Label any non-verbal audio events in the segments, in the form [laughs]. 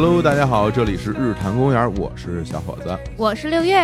Hello，大家好，这里是日坛公园，我是小伙子。我是六月，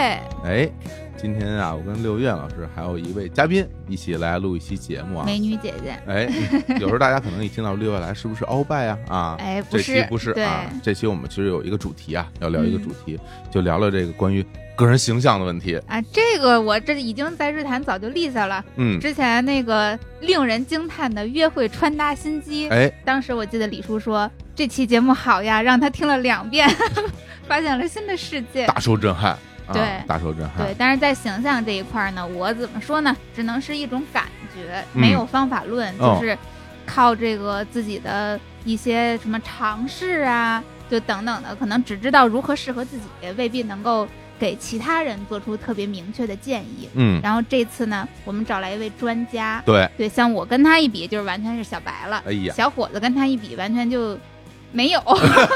哎，今天啊，我跟六月老师还有一位嘉宾一起来录一期节目啊。美女姐姐，哎，有时候大家可能一听到六月来，是不是鳌拜啊？啊，[laughs] 哎，不这期是，不是，啊，这期我们其实有一个主题啊，要聊一个主题，就聊聊这个关于个人形象的问题。啊，这个我这已经在日坛早就立下了。嗯，之前那个令人惊叹的约会穿搭心机，哎，当时我记得李叔说这期节目好呀，让他听了两遍，[laughs] 发现了新的世界。大受震撼。啊、对大受震撼。对，但是在形象这一块呢，我怎么说呢？只能是一种感觉，嗯没有方法论，哦就是靠这个自己的一些什么尝试啊，就等等的，可能只知道如何适合自己，未必能够给其他人做出特别明确的建议。嗯，然后这次呢，我们找来一位专家，对，对，像我跟他一比，就是完全是小白了；哎呀，小伙子跟他一比，完全就没有，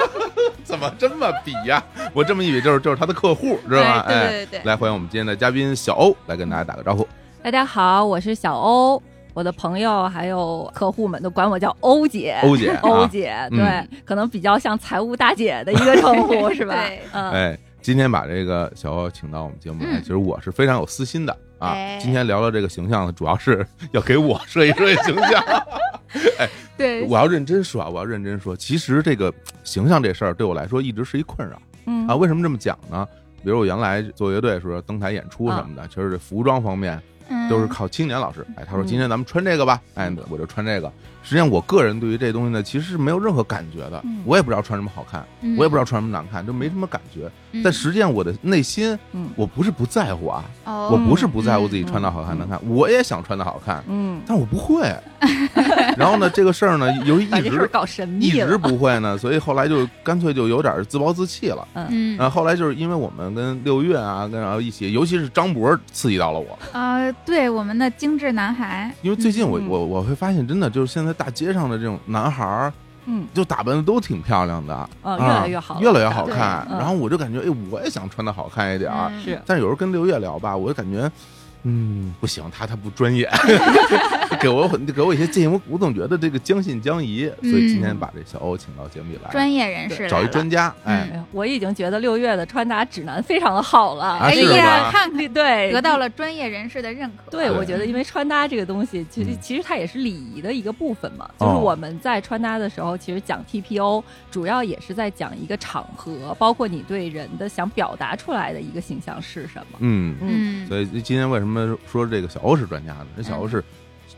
[laughs] 怎么这么比呀？我这么一比，就是就是他的客户，知道吧？对哎，对对对。来，欢迎我们今天的嘉宾小欧，来跟大家打个招呼。大家好，我是小欧，我的朋友还有客户们都管我叫欧姐。欧姐，[laughs] 啊，欧姐，嗯对，可能比较像财务大姐的一个称呼，[laughs] 是吧？对嗯，哎，今天把这个小欧请到我们节目来，嗯其实我是非常有私心的啊。哎今天聊聊这个形象呢，主要是 [laughs] 要给我设计设计形象。[laughs] 哎对，我要认真说啊，我要认真说，其实这个形象这事儿对我来说一直是一困扰嗯啊。为什么这么讲呢？比如我原来做乐队的时候登台演出什么的，其实这服装方面嗯都是靠青年老师。哎，他说嗯今天咱们穿这个吧，哎，我就穿这个。实际上我个人对于这东西呢，其实是没有任何感觉的嗯，我也不知道穿什么好看，嗯我也不知道穿什么难看，就没什么感觉。嗯但实际上我的内心，嗯我不是不在乎啊，哦我不是不在乎自己嗯穿的好看难看，我也想穿的好看，嗯，但我不会。[laughs] 然后呢，这个事儿呢，由于 [laughs] 一直搞神一直。不会呢，所以后来就干脆就有点自暴自弃了。嗯然后后来就是因为我们跟六月啊，跟然后一起，尤其是张博刺激到了我，呃，对我们的精致男孩，因为最近我嗯我我会发现，真的就是现在大街上的这种男孩儿，嗯，就打扮的都挺漂亮的，哦，啊越来越好，越来越好看。嗯。然后我就感觉，哎，我也想穿的好看一点儿。嗯。是。但是有时候跟刘烨聊吧，我就感觉，嗯，不行，他他不专业，[laughs] 给我很给我一些建议，我我总觉得这个将信将疑，所以今天把这小欧请到节目里来，专业人士找一专家，哎，我已经觉得六月的穿搭指南非常的好了。哎呀，看看对，得到了专业人士的认可。对，我觉得因为穿搭这个东西，其实嗯其实它也是礼仪的一个部分嘛。就是哦我们在穿搭的时候，其实讲 TPO，主要也是在讲一个场合，包括你对人的想表达出来的一个形象是什么。嗯，嗯，嗯，所以今天为什么说这个小欧是专家呢？这小欧是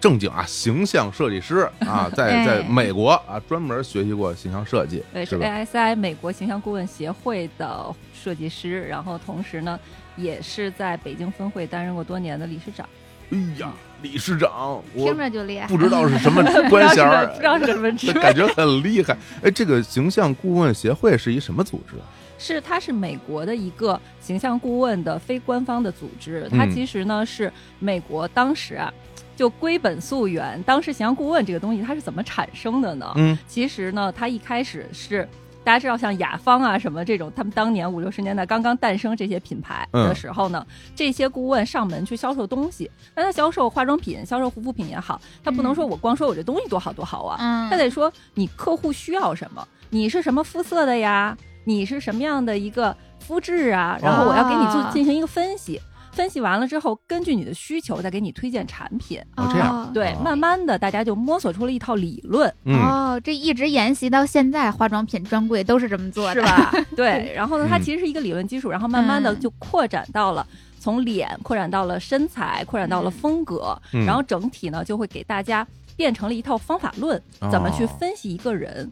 正经啊，形象设计师啊，[laughs] 在哎在美国啊专门学习过形象设计，对，是是？ASI 美国形象顾问协会的设计师，然后同时呢，也是在北京分会担任过多年的理事长。哎呀，理事长，听着就厉害。不知道是什么官衔 [laughs] 不知道是什么职位，[laughs] 感觉很厉害。哎，这个形象顾问协会是一什么组织啊？是它是美国的一个形象顾问的非官方的组织，它嗯其实呢是美国当时啊。就归本溯源，当时形象顾问这个东西它是怎么产生的呢？嗯其实呢，它一开始是大家知道像雅芳啊什么这种，他们当年五六十年代刚刚诞生这些品牌的时候呢，这些顾问上门去销售东西，那他销售化妆品、销售护肤品也好，他不能说我光说我这东西多好多好啊，嗯，他得说你客户需要什么，你是什么肤色的呀，你是什么样的一个肤质啊，然后我要给你做哦进行一个分析。分析完了之后，根据你的需求再给你推荐产品。哦这样哦对，哦慢慢的大家就摸索出了一套理论，嗯哦，这一直沿袭到现在，化妆品专柜都是这么做的，是？吧？[laughs] 对，然后呢，它嗯其实是一个理论基础，然后慢慢的嗯就扩展到了从脸扩展到了身材，扩展到了嗯风格，嗯然后整体呢就会给大家变成了一套方法论，怎么去哦分析一个人。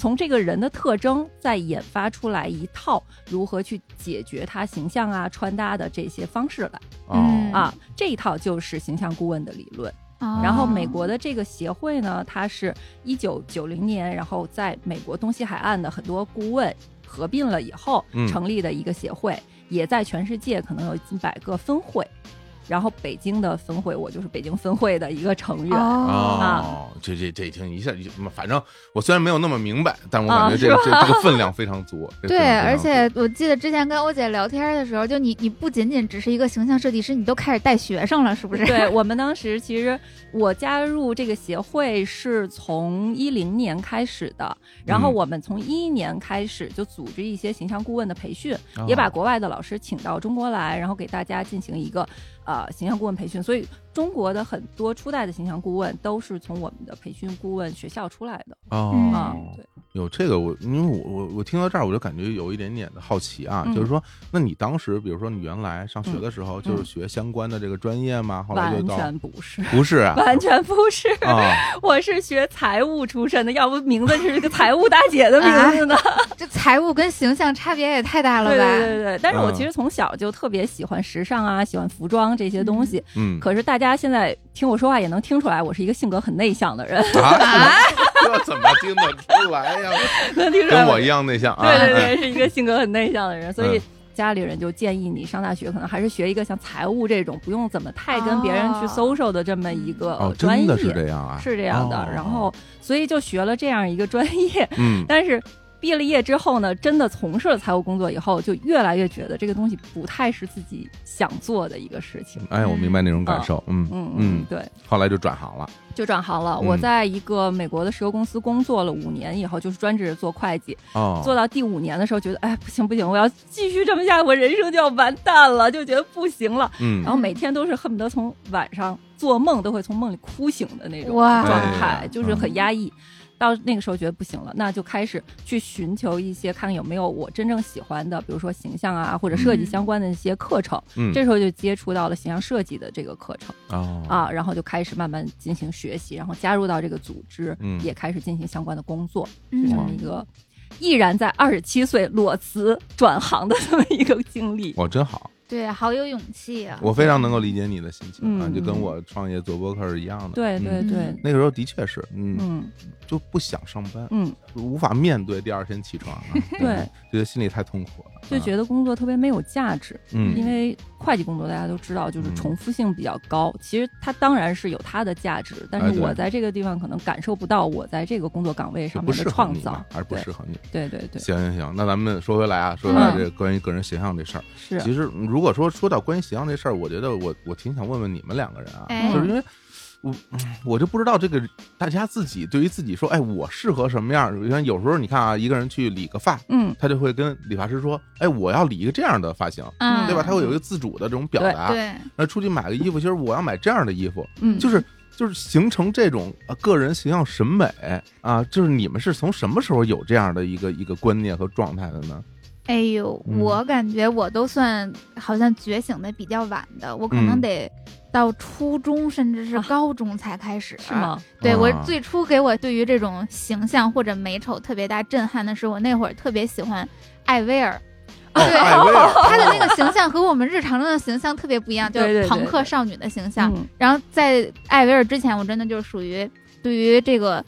从这个人的特征，再研发出来一套如何去解决他形象啊、穿搭的这些方式来嗯哦啊，这一套就是形象顾问的理论。哦然后美国的这个协会呢，它是一九九零年，然后在美国东西海岸的很多顾问合并了以后嗯成立的一个协会，也在全世界可能有近百个分会。然后北京的分会，我就是北京分会的一个成员。哦，这这这听一下，反正我虽然没有那么明白，但我感觉这这这个分量非常足。[laughs] 对，而且我记得之前跟欧姐聊天的时候，就你你不仅仅只是一个形象设计师，你都开始带学生了，是不是？对 [laughs] 我们当时其实我加入这个协会是从一零年开始的，然后我们从一一年开始就组织一些形象顾问的培训，也把国外的老师请到中国来，然后给大家进行一个呃形象顾问培训，所以中国的很多初代的形象顾问都是从我们的培训顾问学校出来的。哦，对。有这个我，因为我我我听到这儿，我就感觉有一点点的好奇啊，就是说，那你当时，比如说你原来上学的时候，就是学相关的这个专业吗？后来就完全不是，不是啊，[laughs] 完全不是啊，[laughs] 我是学财务出身的，要不名字是个财务大姐的名字呢？这财务跟形象差别也太大了吧？对对对，但是我其实从小就特别喜欢时尚啊，喜欢服装这些东西。嗯，可是大家现在听我说话也能听出来，我是一个性格很内向的人啊。这 [laughs] 怎么听得出来呀？跟我一样内向啊！对对对，是一个性格很内向的人，[laughs] 所以家里人就建议你上大学，可能还是学一个像财务这种不用怎么太跟别人去 social 的这么一个专业。真的是这样啊？是这样的。然后，所以就学了这样一个专业。嗯，[laughs] 但是。毕了业之后呢，真的从事了财务工作以后，就越来越觉得这个东西不太是自己想做的一个事情。哎，我明白那种感受。嗯嗯嗯，对。后来就转行了，就转行了。我在一个美国的石油公司工作了五年以后，就是专职做会计。哦。做到第五年的时候，觉得哎不行不行，我要继续这么下去，我人生就要完蛋了，就觉得不行了。嗯。然后每天都是恨不得从晚上做梦都会从梦里哭醒的那种状态，就是很压抑。到那个时候觉得不行了，那就开始去寻求一些看看有没有我真正喜欢的，比如说形象啊或者设计相关的一些课程。嗯，这时候就接触到了形象设计的这个课程。哦，啊，然后就开始慢慢进行学习，然后加入到这个组织，也开始进行相关的工作，是这么一个毅然在二十七岁裸辞转行的这么一个经历。哇，真好。对，好有勇气啊！我非常能够理解你的心情啊，就跟我创业做博客是一样的。对对对，那个时候的确是，嗯，就不想上班，嗯，无法面对第二天起床，对，觉得心里太痛苦了。就觉得工作特别没有价值，嗯，因为会计工作大家都知道，就是重复性比较高。其实它当然是有它的价值，但是我在这个地方可能感受不到我在这个工作岗位上面的创造，还是不适合你。对对对，行行行，那咱们说回来啊，说回来这关于个人形象这事儿，是，其实如果说说到关于形象这事儿，我觉得我我挺想问问你们两个人啊，就是因为。我 [sniffs] 我就不知道这个大家自己对于自己说，哎，我适合什么样？你看有时候你看啊，一个人去理个发，嗯，他就会跟理发师说，哎，我要理一个这样的发型，嗯，对吧？他会有一个自主的这种表达。对，那出去买个衣服，其实我要买这样的衣服，嗯，就是就是形成这种个人形象审美啊，就是你们是从什么时候有这样的一个一个观念和状态的呢？哎呦，我感觉我都算好像觉醒的比较晚的，我可能得到初中甚至是高中才开始，是吗？对我最初给我对于这种形象或者美丑特别大震撼的是，我那会儿特别喜欢艾薇儿，对，[laughs] 她的那个形象和我们日常中的形象特别不一样，就是朋克少女的形象。然后在艾薇儿之前，我真的就是属于对于这个。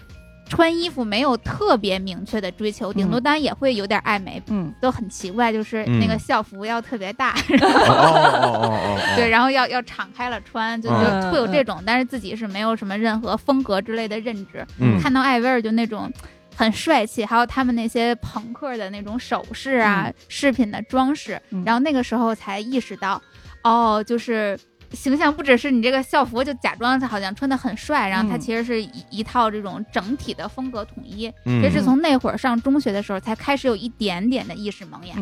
穿衣服没有特别明确的追求，顶多当然也会有点爱美，嗯，都很奇怪，就是那个校服要特别大，哦 [laughs] 哦哦，对，然后要要敞开了穿，就就会有这种，但是自己是没有什么任何风格之类的认知。看到艾薇儿就那种很帅气，还有他们那些朋克的那种首饰啊、饰品的装饰，然后那个时候才意识到，哦，就是。形象不只是你这个校服，就假装他好像穿的很帅，然后他其实是一一套这种整体的风格统一。这是从那会儿上中学的时候才开始有一点点的意识萌芽，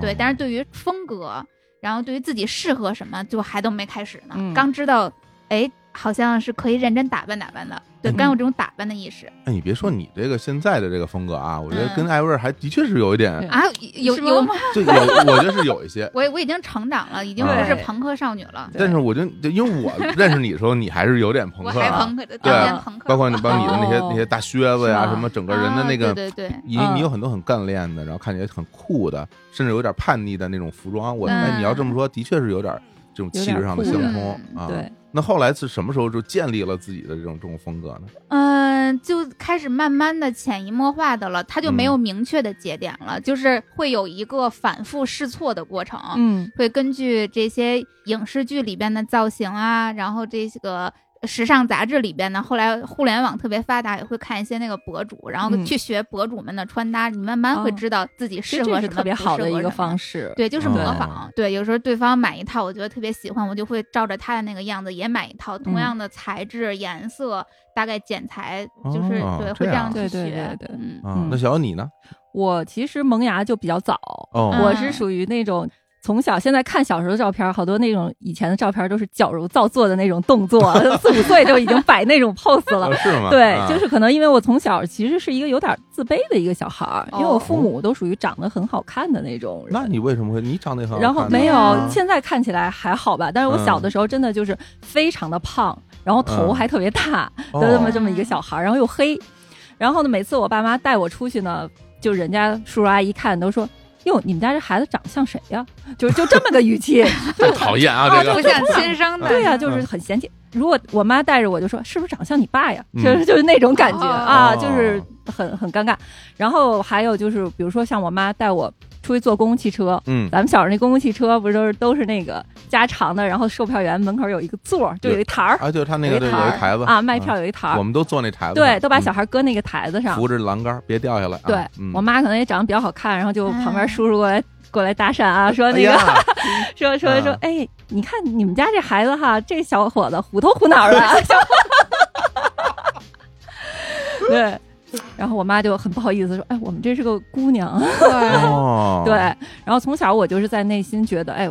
对。但是对于风格，然后对于自己适合什么，就还都没开始呢。刚知道，哎，好像是可以认真打扮打扮的。对，刚有这种打扮的意识。哎，你别说你这个现在的这个风格啊，我觉得跟艾薇儿还的确是有一点啊，有有吗？就有，我觉得是有一些。[laughs] 我我已经成长了，已经不是朋克少女了。但是我觉得因为我认识你的时候，你还是有点朋克啊，对，朋克。包括你包括你的那些那些大靴子呀，什么整个人的那个，对对对，你你有很多很干练的，然后看起来很酷的，甚至有点叛逆的那种服装。我哎，你要这么说，的确是有点这种气质上的相通啊。对。那后来是什么时候就建立了自己的这种这种风格呢？嗯。嗯，就开始慢慢的潜移默化的了，他就没有明确的节点了，就是会有一个反复试错的过程。嗯，会根据这些影视剧里边的造型啊，然后这个。时尚杂志里边呢，后来互联网特别发达，也会看一些那个博主，然后去学博主们的穿搭，你慢慢会知道自己适合什么，特别好的一个方式。对，就是模仿。对，有时候对方买一套，我觉得特别喜欢，我就会照着他的那个样子也买一套，同样的材质、颜色，大概剪裁，就是对，会这样去学。对对对，嗯。那小小你呢？我其实萌芽就比较早，我是属于那种。从小现在看小时候的照片，好多那种以前的照片都是矫揉造作的那种动作，四五岁就已经摆那种 pose 了。是吗？[laughs] 对，就是可能因为我从小其实是一个有点自卑的一个小孩儿，因为我父母都属于长得很好看的那种。那你为什么会？你长得很好然后没有，现在看起来还好吧？但是我小的时候真的就是非常的胖，然后头还特别大就这么这么一个小孩儿，然后又黑。然后呢，每次我爸妈带我出去呢，就人家叔叔阿姨看都说。哟，你们家这孩子长得像谁呀？就就这么个语气，[laughs] 讨厌啊！这个不像亲生的。对呀，就是很嫌弃。如果我妈带着我就说，是不是长像你爸呀？就是就是那种感觉啊，就是很很尴尬。然后还有就是，比如说像我妈带我。出去坐公共汽车，嗯，咱们小时候那公共汽车不是都是都是那个加长的，然后售票员门口有一个座，就有一台儿。啊，就他那个有一台子。啊，卖票有一台儿，我们都坐那台子，对，都把小孩搁那个台子上，扶着栏杆别掉下来。对我妈可能也长得比较好看，然后就旁边叔叔过来过来搭讪啊，说那个 [laughs] 说 [laughs] 说说，哎，你看你们家这孩子哈，这小伙子虎头虎脑的，[laughs] 对。然后我妈就很不好意思说：“哎，我们这是个姑娘。[laughs] [laughs] ”对，然后从小我就是在内心觉得，哎，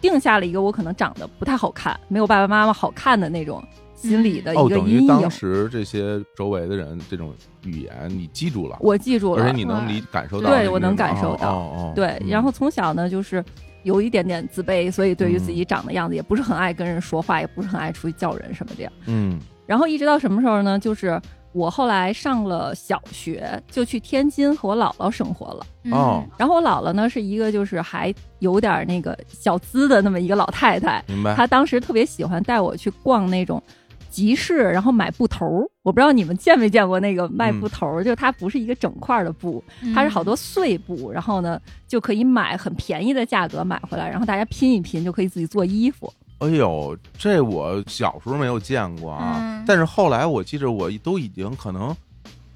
定下了一个我可能长得不太好看，没有爸爸妈妈好看的那种心理的一个阴影。当时这些周围的人这种语言你记住了，我记住了，而且你能理感受到，对我能感受到。对，然后从小呢就是有一点点自卑，所以对于自己长的样子也不是很爱跟人说话，也不是很爱出去叫人什么这样。嗯，然后一直到什么时候呢？就是。我后来上了小学，就去天津和我姥姥生活了。哦，然后我姥姥呢是一个就是还有点那个小资的那么一个老太太。明白。她当时特别喜欢带我去逛那种集市，然后买布头。我不知道你们见没见过那个卖布头，就它不是一个整块的布，它是好多碎布，然后呢就可以买很便宜的价格买回来，然后大家拼一拼就可以自己做衣服。哎呦，这我小时候没有见过啊，但是后来我记着，我都已经可能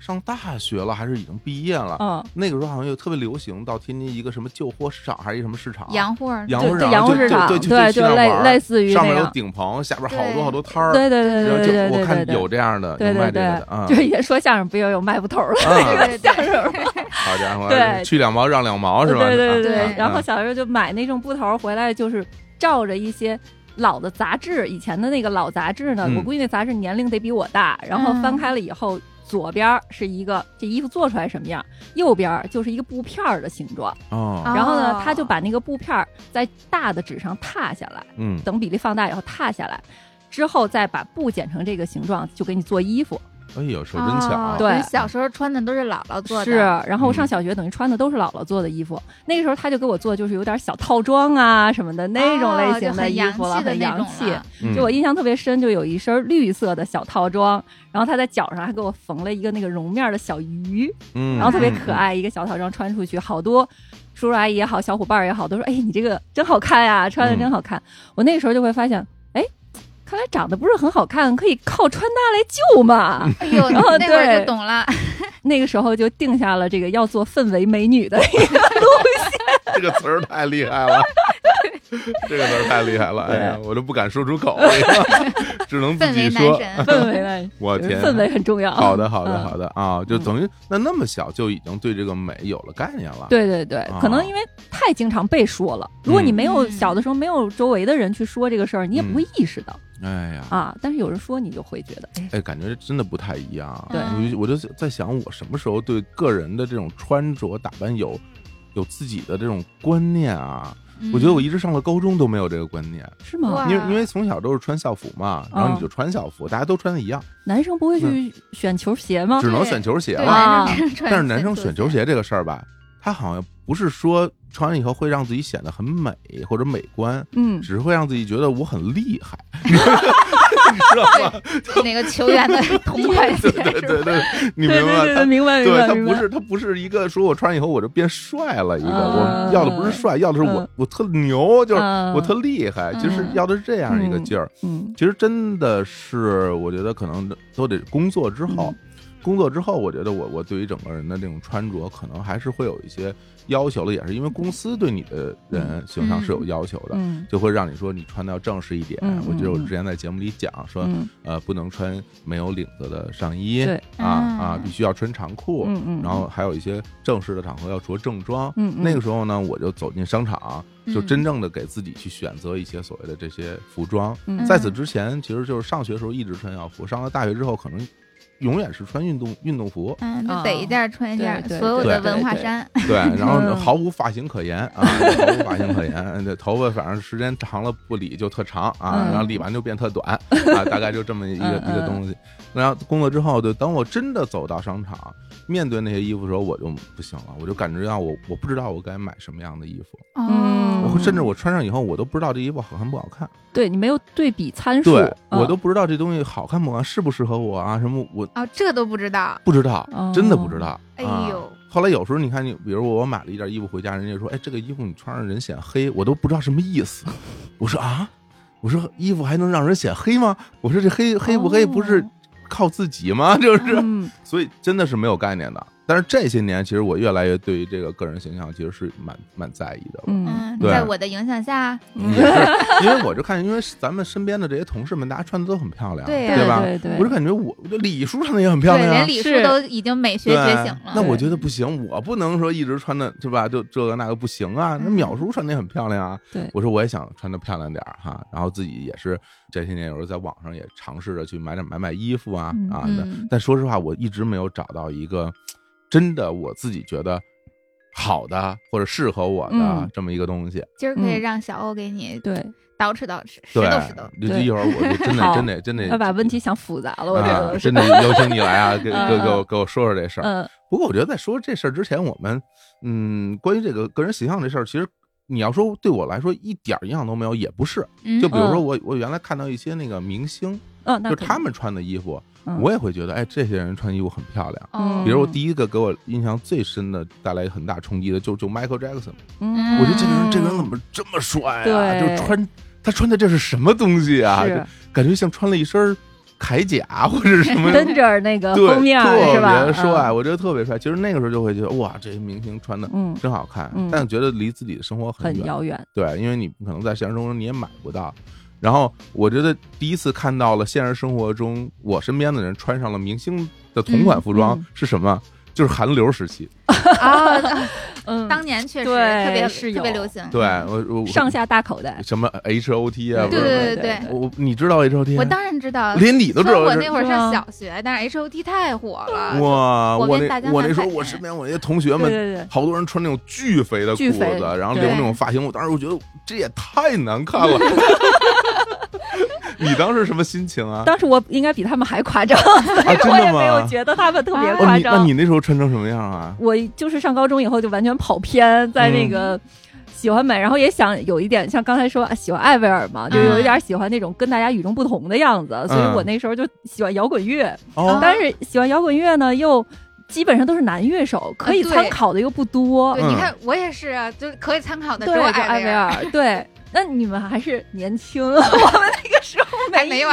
上大学了，还是已经毕业了。嗯，那个时候好像又特别流行到天津一个什么旧货市场，还是一什么市场？洋货，洋货市场，对对，就类类似于上面有顶棚，下边好多好多摊儿。对对对对对对，我看有这样的，有卖这个的，啊，就是也说相声不也有卖布头的那个相声吗？好家伙，对，去两毛让两毛是吧？对对对，然后小时候就买那种布头回来，就是照着一些。老的杂志，以前的那个老杂志呢？我估计那杂志年龄得比我大。然后翻开了以后，左边是一个这衣服做出来什么样，右边就是一个布片儿的形状。哦。然后呢，他就把那个布片儿在大的纸上踏下来，嗯，等比例放大以后踏下来，之后再把布剪成这个形状，就给你做衣服。哎呦，手真巧！对，小时候穿的都是姥姥做的。是，然后我上小学，等于穿的都是姥姥做的衣服。那个时候他就给我做，就是有点小套装啊什么的那种类型的衣服了，很洋气。就我印象特别深，就有一身绿色的小套装，然后他在脚上还给我缝了一个那个绒面的小鱼，然后特别可爱，一个小套装穿出去，好多叔叔阿姨也好，小伙伴也好，都说：“哎，你这个真好看呀，穿的真好看。”我那个时候就会发现。看来长得不是很好看，可以靠穿搭来救嘛？哎呦，然 [laughs] 后那会儿就懂了，[laughs] 那个时候就定下了这个要做氛围美女的一个路线。[laughs] 这个词儿太厉害了，[laughs] 这个词儿太厉害了，哎呀，我都不敢说出口，[laughs] 只能自己说。氛围男我天，氛围很重要。好的，好的，好的啊，就等于那那么小就已经对这个美有了概念了。对对对，可能因为太经常被说了，如果你没有小的时候没有周围的人去说这个事儿，你也不会意识到。哎呀啊！但是有人说你就会觉得，哎，感觉真的不太一样。对，我我就在想，我什么时候对个人的这种穿着打扮有有自己的这种观念啊？我觉得我一直上了高中都没有这个观念，是吗？因为因为从小都是穿校服嘛，然后你就穿校服，大家都穿的一样。男生不会去选球鞋吗？只能选球鞋了。[laughs] 但是男生选球鞋这个事儿吧，他好像不是说。穿了以后会让自己显得很美或者美观，嗯，只是会让自己觉得我很厉害。[laughs] 知道吗？那个球员的同款鞋，对对 [laughs] 对，[laughs] 你明白吗？明白明白。对他不是他不是一个说我穿上以后我就变帅了，一个我要的不是帅，要的是我我特牛，就是我特厉害。其实要的是这样一个劲儿。嗯，其实真的是，我觉得可能都得工作之后。工作之后，我觉得我我对于整个人的这种穿着，可能还是会有一些要求的，也是因为公司对你的人形象是有要求的，就会让你说你穿的要正式一点。我记得我之前在节目里讲说，呃，不能穿没有领子的上衣，啊啊，必须要穿长裤，然后还有一些正式的场合要着正装。那个时候呢，我就走进商场，就真正的给自己去选择一些所谓的这些服装。在此之前，其实就是上学的时候一直穿校服，上了大学之后可能。永远是穿运动运动服，嗯，得一件穿一件，所有的文化衫，对，然后毫无发型可言啊，毫无发型可言，这头发反正时间长了不理就特长啊，然后理完就变特短 [laughs] 啊，大概就这么一个一个东西。然后工作之后，就等我真的走到商场，面对那些衣服的时候，我就不行了，我就感觉到我我不知道我该买什么样的衣服，嗯，我甚至我穿上以后，我都不知道这衣服好看不好看。对你没有对比参数，对我都不知道这东西好看不好看，适不适合我啊？什么我啊，这都不知道，不知道，真的不知道。哎呦，后来有时候你看你，比如我买了一件衣服回家，人家说，哎，这个衣服你穿上人显黑，我都不知道什么意思。[laughs] 我说啊，我说衣服还能让人显黑吗？我说这黑黑不黑不是。靠自己吗？就是，所以真的是没有概念的。但是这些年，其实我越来越对于这个个人形象，其实是蛮蛮在意的。嗯，在我的影响下，也是因为我就看，因为咱们身边的这些同事们，大家穿的都很漂亮，对对吧？对对，我就感觉我，我李叔穿的也很漂亮，连李叔都已经美学觉醒了。那我觉得不行，我不能说一直穿的，是吧？就这个那个不行啊。那淼叔穿的也很漂亮啊。对，我说我也想穿的漂亮点哈，然后自己也是这些年有时候在网上也尝试着去买点买买衣服啊啊。但说实话，我一直没有找到一个。真的，我自己觉得好的或者适合我的这么一个东西，今儿可以让小欧给你对捯饬捯饬。对，一会儿我真的真的真的要把问题想复杂了，我觉得真的邀请你来啊，给给给我给我说说这事儿。嗯，不过我觉得在说这事儿之前，我们嗯，关于这个个人形象这事儿，其实你要说对我来说一点影响都没有，也不是。就比如说我我原来看到一些那个明星，嗯，就他们穿的衣服。我也会觉得，哎，这些人穿衣服很漂亮。嗯，比如我第一个给我印象最深的、带来很大冲击的，就就 Michael Jackson。嗯，我觉得这个人，这个人怎么这么帅啊？就穿他穿的这是什么东西啊？感觉像穿了一身铠甲或者什么。跟着那个封面是吧？特别帅，我觉得特别帅。其实那个时候就会觉得，哇，这些明星穿的真好看。但觉得离自己的生活很遥远。对，因为你可能在现实生活中你也买不到。然后我觉得第一次看到了现实生活中我身边的人穿上了明星的同款服装是什么？就是韩流时期啊，嗯，当年确实特别特别流行。对我我上下大口袋，什么 H O T 啊？对对对对，我你知道 H O T？我当然知道，连你都知道。我那会儿上小学，但是 H O T 太火了。哇！我那我那时候我身边我那些同学们，好多人穿那种巨肥的裤子，然后留那种发型，我当时我觉得这也太难看了。[laughs] [laughs] [laughs] 你当时什么心情啊？当时我应该比他们还夸张，啊，真的吗？没有觉得他们特别夸张。那你那时候穿成什么样啊？我就是上高中以后就完全跑偏，在那个喜欢美，然后也想有一点像刚才说喜欢艾薇儿嘛，就有一点喜欢那种跟大家与众不同的样子，所以我那时候就喜欢摇滚乐。但是喜欢摇滚乐呢，又基本上都是男乐手，可以参考的又不多。对你看我也是，啊，就可以参考的只有艾薇儿。对。那你们还是年轻，[laughs] 我们那个时候没有。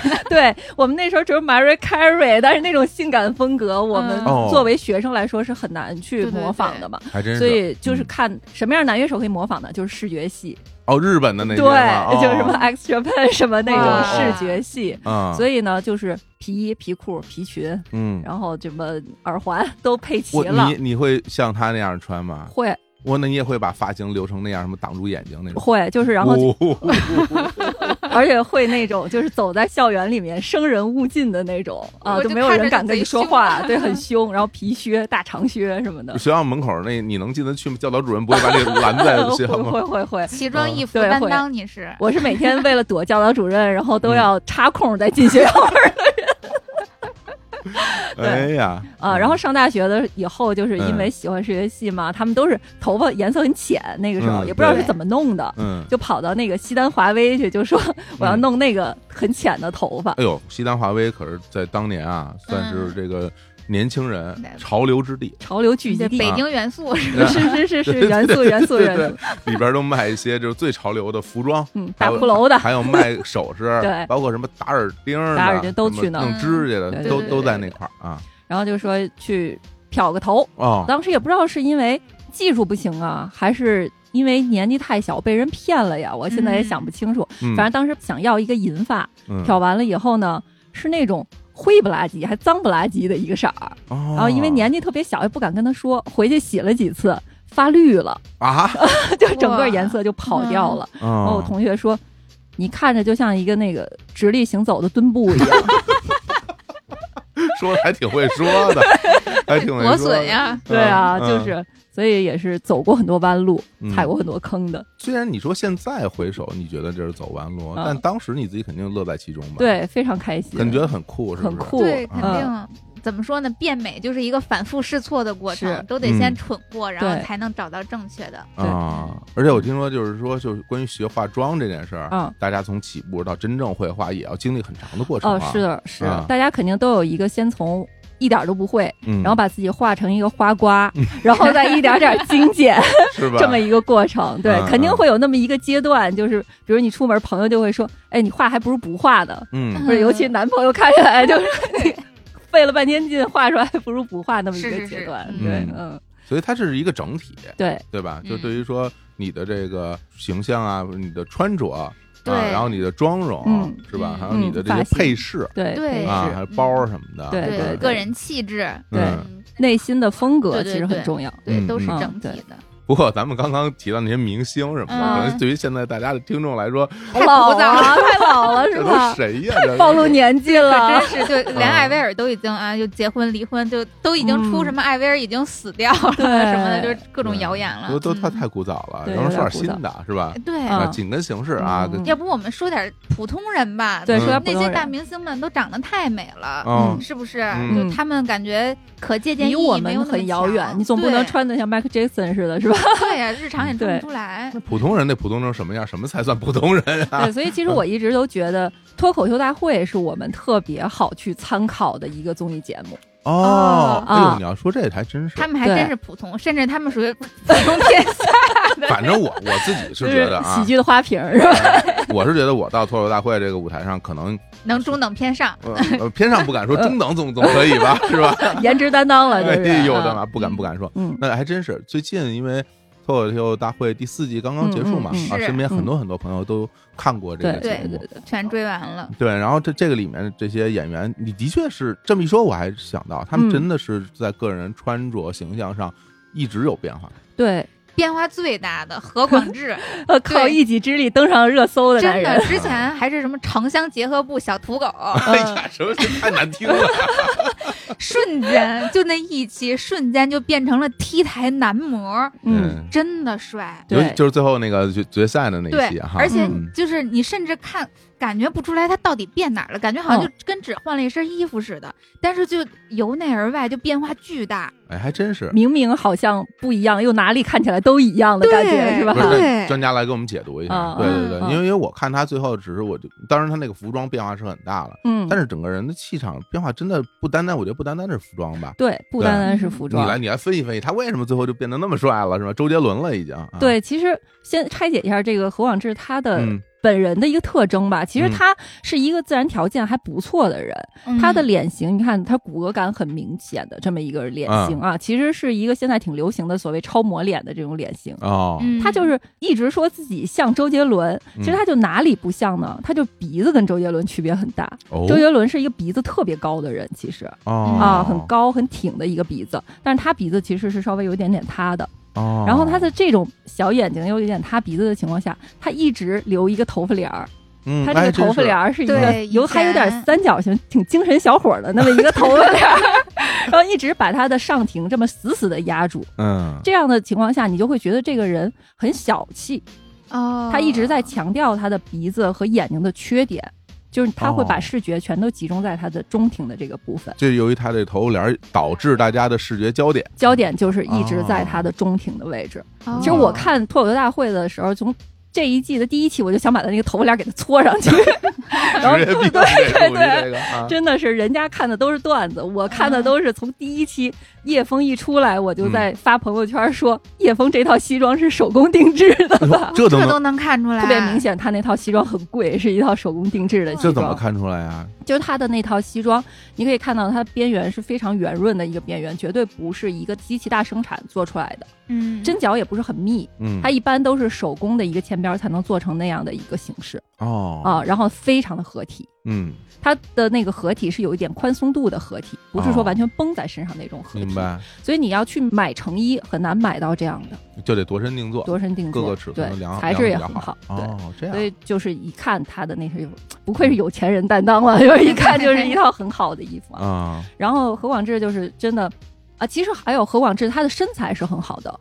[laughs] 对我们那时候只有 Mary Carey，[laughs] 但是那种性感风格，我们作为学生来说是很难去模仿的嘛。还真是。所以就是看什么样男乐手可以模仿的，就是视觉系。哦，日本的那对，就是什么 X Japan 什么那种视觉系。所以呢，就是皮衣、皮裤、皮裙，嗯，然后什么耳环都配齐了。你你会像他那样穿吗？会。我那你也会把发型留成那样，什么挡住眼睛那种？会，就是然后，[laughs] 而且会那种，就是走在校园里面生人勿近的那种啊，就没有人敢跟你说话，对，很凶。然后皮靴、大长靴什么的。学校门口那你能进得去吗？教导主任不会把你拦在学校吗？[laughs] 会会会。奇装异服担当你是？我是每天为了躲教导主任，然后都要插空再进学校门的人。[laughs] 哎呀，啊，然后上大学的以后，就是因为喜欢数学系嘛，他们都是头发颜色很浅，那个时候也不知道是怎么弄的，嗯，就跑到那个西单华威去，就说 [laughs] 我要弄那个很浅的头发。哎呦，西单华威可是在当年啊，算是这个。年轻人潮流之地，潮流聚集地，北京元素 [laughs] 是是？是是元素元素元素，里边都卖一些就是最潮流的服装，嗯，大骷髅的，还有卖首饰，[laughs] 对，包括什么打耳钉、打耳钉都去那弄指甲的，都都在那块儿啊。然后就说去漂个头。啊，当时也不知道是因为技术不行啊，还是因为年纪太小被人骗了呀，我现在也想不清楚。反正当时想要一个银发，漂完了以后呢，是那种。灰不拉几，还脏不拉几的一个色儿，然后因为年纪特别小，也不敢跟他说，回去洗了几次，发绿了啊，[laughs] 就整个颜色就跑掉了。然后我同学说，你看着就像一个那个直立行走的墩布一样。[laughs] 说的还挺会说的，还挺会磨损呀。[laughs] 对啊，就是。所以也是走过很多弯路，踩过很多坑的。虽然你说现在回首，你觉得这是走弯路，但当时你自己肯定乐在其中吧？对，非常开心，感觉很酷，是很酷。对，肯定怎么说呢？变美就是一个反复试错的过程，都得先蠢过，然后才能找到正确的。啊！而且我听说，就是说，就是关于学化妆这件事儿，嗯，大家从起步到真正会画，也要经历很长的过程。哦，是的，是，大家肯定都有一个先从。一点都不会，然后把自己画成一个花瓜，[laughs] 然后再一点点精简，[laughs] 是吧？[laughs] 这么一个过程，对，肯定会有那么一个阶段，就是比如你出门，朋友就会说：“哎，你画还不如不画的。”嗯，或者尤其男朋友看起来就是费了半天劲画出来，还不如不画那么一个阶段，对，嗯。所以它这是一个整体，对对吧？就对于说你的这个形象啊，你的穿着。对，然后你的妆容是吧？还有你的这些配饰，对对啊，还有包什么的，对对，个人气质，对内心的风格其实很重要，对，都是整体的。不过咱们刚刚提到那些明星什么的，可能对于现在大家的听众来说，太老了，[laughs] 太老了，是吧？谁呀？暴露年纪了，真是就连艾薇儿都已经啊，就结婚离婚，就都已经出什么艾薇儿已经死掉了什么的，就是各种谣言了。都都太太古早了，然后说点新的，是吧？对，紧跟形势啊。要不我们说点普通人吧？对，说那些大明星们都长得太美了，嗯，是不是？就他们感觉可借鉴，离我们很遥远。你总不能穿的像 Michael Jackson 似的，是吧？[laughs] 对呀，日常。也做不出来，那普通人得普通成什么样？什么才算普通人啊？对，所以其实我一直都觉得脱口秀大会是我们特别好去参考的一个综艺节目。哦，哎呦，你要说这还真是，他们还真是普通，甚至他们属于普通天下。反正我我自己是觉得啊，喜剧的花瓶是吧？我是觉得我到脱口秀大会这个舞台上，可能能中等偏上，偏上不敢说，中等总总可以吧？是吧？[laughs] 颜值担当了，[laughs] 哎呦，的妈，不敢不敢说。嗯，那还真是最近因为。脱口秀大会第四季刚刚结束嘛，啊，身边很多很多朋友都看过这个节目，对对对，全追完了。对，然后这这个里面这些演员，你的确是这么一说，我还想到他们真的是在个人穿着形象上一直有变化。对。变化最大的何广智，[laughs] 呃，靠一己之力登上热搜的真的，之前 [laughs] 还是什么城乡结合部小土狗，[laughs] 哎呀，什么太难听了，瞬间就那一期，瞬间就变成了 T 台男模，嗯，真的帅，对，就是最后那个决决赛的那一期哈，而且就是你甚至看。感觉不出来他到底变哪儿了，感觉好像就跟只换了一身衣服似的，但是就由内而外就变化巨大。哎，还真是，明明好像不一样，又哪里看起来都一样的感觉，是吧？对，专家来给我们解读一下。对对对，因为因为我看他最后只是我就，当然他那个服装变化是很大了，嗯，但是整个人的气场变化真的不单单，我觉得不单单是服装吧？对，不单单是服装。你来你来分析分析，他为什么最后就变得那么帅了，是吧？周杰伦了已经。对，其实先拆解一下这个何广智他的。本人的一个特征吧，其实他是一个自然条件还不错的人。他的脸型，你看他骨骼感很明显的这么一个脸型啊，其实是一个现在挺流行的所谓超模脸的这种脸型哦。他就是一直说自己像周杰伦，其实他就哪里不像呢？他就鼻子跟周杰伦区别很大。周杰伦是一个鼻子特别高的人，其实啊很高很挺的一个鼻子，但是他鼻子其实是稍微有一点点塌的。然后他的这种小眼睛又有点塌鼻子的情况下，他一直留一个头发帘儿。嗯，他这个头发帘儿是一个有还有点三角形，挺精神小伙的那么一个头发帘儿，[laughs] 然后一直把他的上庭这么死死的压住。嗯，这样的情况下，你就会觉得这个人很小气。哦，他一直在强调他的鼻子和眼睛的缺点。就是他会把视觉全都集中在他的中庭的这个部分。就由于他这头帘导致大家的视觉焦点，焦点就是一直在他的中庭的位置。其实我看脱口秀大会的时候，从这一季的第一期，我就想把他那个头发帘给他搓上去，[laughs] 然后对对对，真的是人家看的都是段子，我看的都是从第一期。叶枫一出来，我就在发朋友圈说：“叶枫这套西装是手工定制的吧？”这都能看出来，特别明显，他那套西装很贵，是一套手工定制的西装。这怎么看出来啊？就是他的那套西装，你可以看到它边缘是非常圆润的一个边缘，绝对不是一个机器大生产做出来的。嗯，针脚也不是很密。嗯，它一般都是手工的一个前边才能做成那样的一个形式。哦，啊，然后非常的合体。嗯。它的那个合体是有一点宽松度的合体，不是说完全绷在身上那种合体。明白。所以你要去买成衣很难买到这样的，就得量身定做，量身定做，各个尺寸量，材质也很好。哦，这样。所以就是一看他的那身 [tsk] 不愧是有钱人担当了，[laughs] 就是一看就是一套很好的衣服啊。然后何广智就是真的啊，其实还有何广智，他的身材是很好的。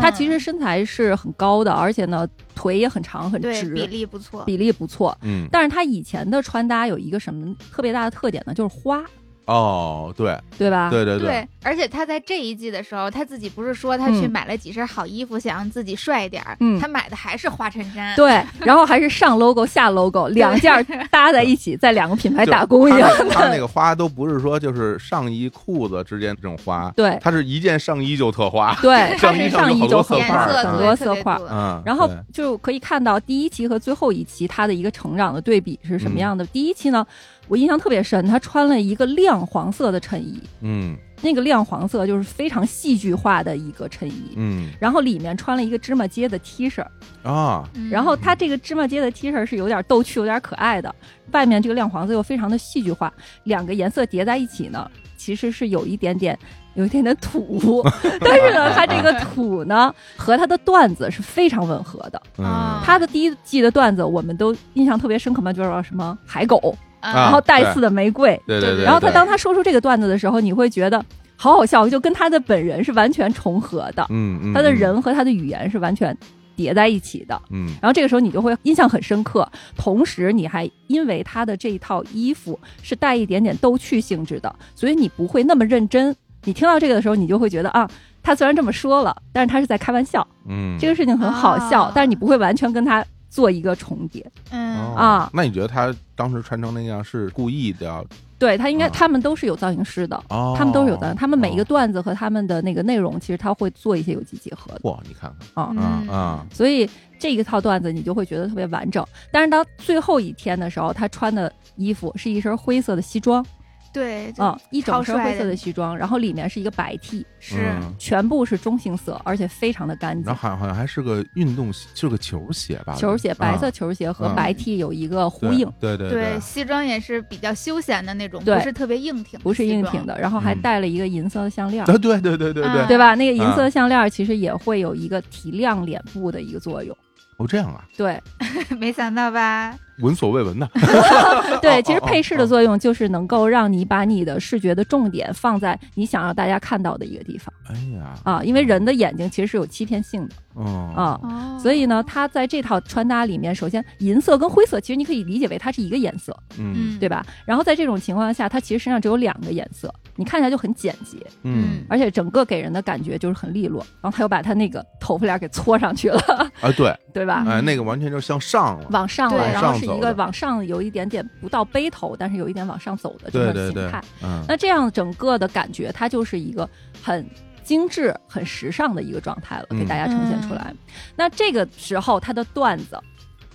他其实身材是很高的，而且呢腿也很长很直，比例不错，比例不错。嗯，但是他以前的穿搭有一个什么特别大的特点呢？就是花。哦，对，对吧？对对对，而且他在这一季的时候，他自己不是说他去买了几身好衣服，想让自己帅一点儿。嗯，他买的还是花衬衫。对，然后还是上 logo 下 logo 两件 [laughs] 搭在一起，在两个品牌打工一样。他那个花都不是说就是上衣裤子之间这种花，对，他是一件上衣就特花，对，[laughs] 上衣上衣就很多很多色块。嗯，然后就可以看到第一期和最后一期它的一个成长的对比是什么样的。第一期呢？我印象特别深，他穿了一个亮黄色的衬衣，嗯，那个亮黄色就是非常戏剧化的一个衬衣，嗯，然后里面穿了一个芝麻街的 T 恤啊，然后他这个芝麻街的 T 恤是有点逗趣、有点可爱的，外面这个亮黄色又非常的戏剧化，两个颜色叠在一起呢，其实是有一点点、有一点点土，[laughs] 但是呢，他这个土呢和他的段子是非常吻合的，嗯，他的第一季的段子我们都印象特别深刻嘛，就是什么海狗。然后带刺的玫瑰，对对对。然后他当他说出这个段子的时候，你会觉得好好笑，就跟他的本人是完全重合的。嗯嗯。他的人和他的语言是完全叠在一起的。嗯。然后这个时候你就会印象很深刻，同时你还因为他的这一套衣服是带一点点逗趣性质的，所以你不会那么认真。你听到这个的时候，你就会觉得啊，他虽然这么说了，但是他是在开玩笑。嗯。这个事情很好笑，但是你不会完全跟他。做一个重叠，嗯啊，那你觉得他当时穿成那样是故意的？对他应该，他们都是有造型师的，他们都是有造，他们每一个段子和他们的那个内容，其实他会做一些有机结合的。哇，你看看啊啊！所以这一套段子你就会觉得特别完整。但是到最后一天的时候，他穿的衣服是一身灰色的西装。对，嗯，一整身灰色的西装，然后里面是一个白 T，是全部是中性色，而且非常的干净。然后好像好像还是个运动，就是个球鞋吧？球鞋，白色球鞋和白 T 有一个呼应。对对对，西装也是比较休闲的那种，不是特别硬挺，不是硬挺的。然后还带了一个银色的项链。对对对对对，对吧？那个银色项链其实也会有一个提亮脸部的一个作用。哦，这样啊？对，[laughs] 没想到吧？闻所未闻的。[laughs] 对，其实配饰的作用就是能够让你把你的视觉的重点放在你想让大家看到的一个地方。哎呀，啊，因为人的眼睛其实是有欺骗性的。哦啊，所以呢，它在这套穿搭里面，首先银色跟灰色，其实你可以理解为它是一个颜色，嗯，对吧？然后在这种情况下，它其实身上只有两个颜色，你看起来就很简洁，嗯，而且整个给人的感觉就是很利落。然后他又把他那个头发帘给搓上去了，啊，对，[laughs] 对吧？哎，那个完全就向上了，往上了，然后是一个往上有一点点不到杯头，但是有一点往上走的这个形态。嗯，那这样整个的感觉，它就是一个很。精致、很时尚的一个状态了，给大家呈现出来。那这个时候，他的段子，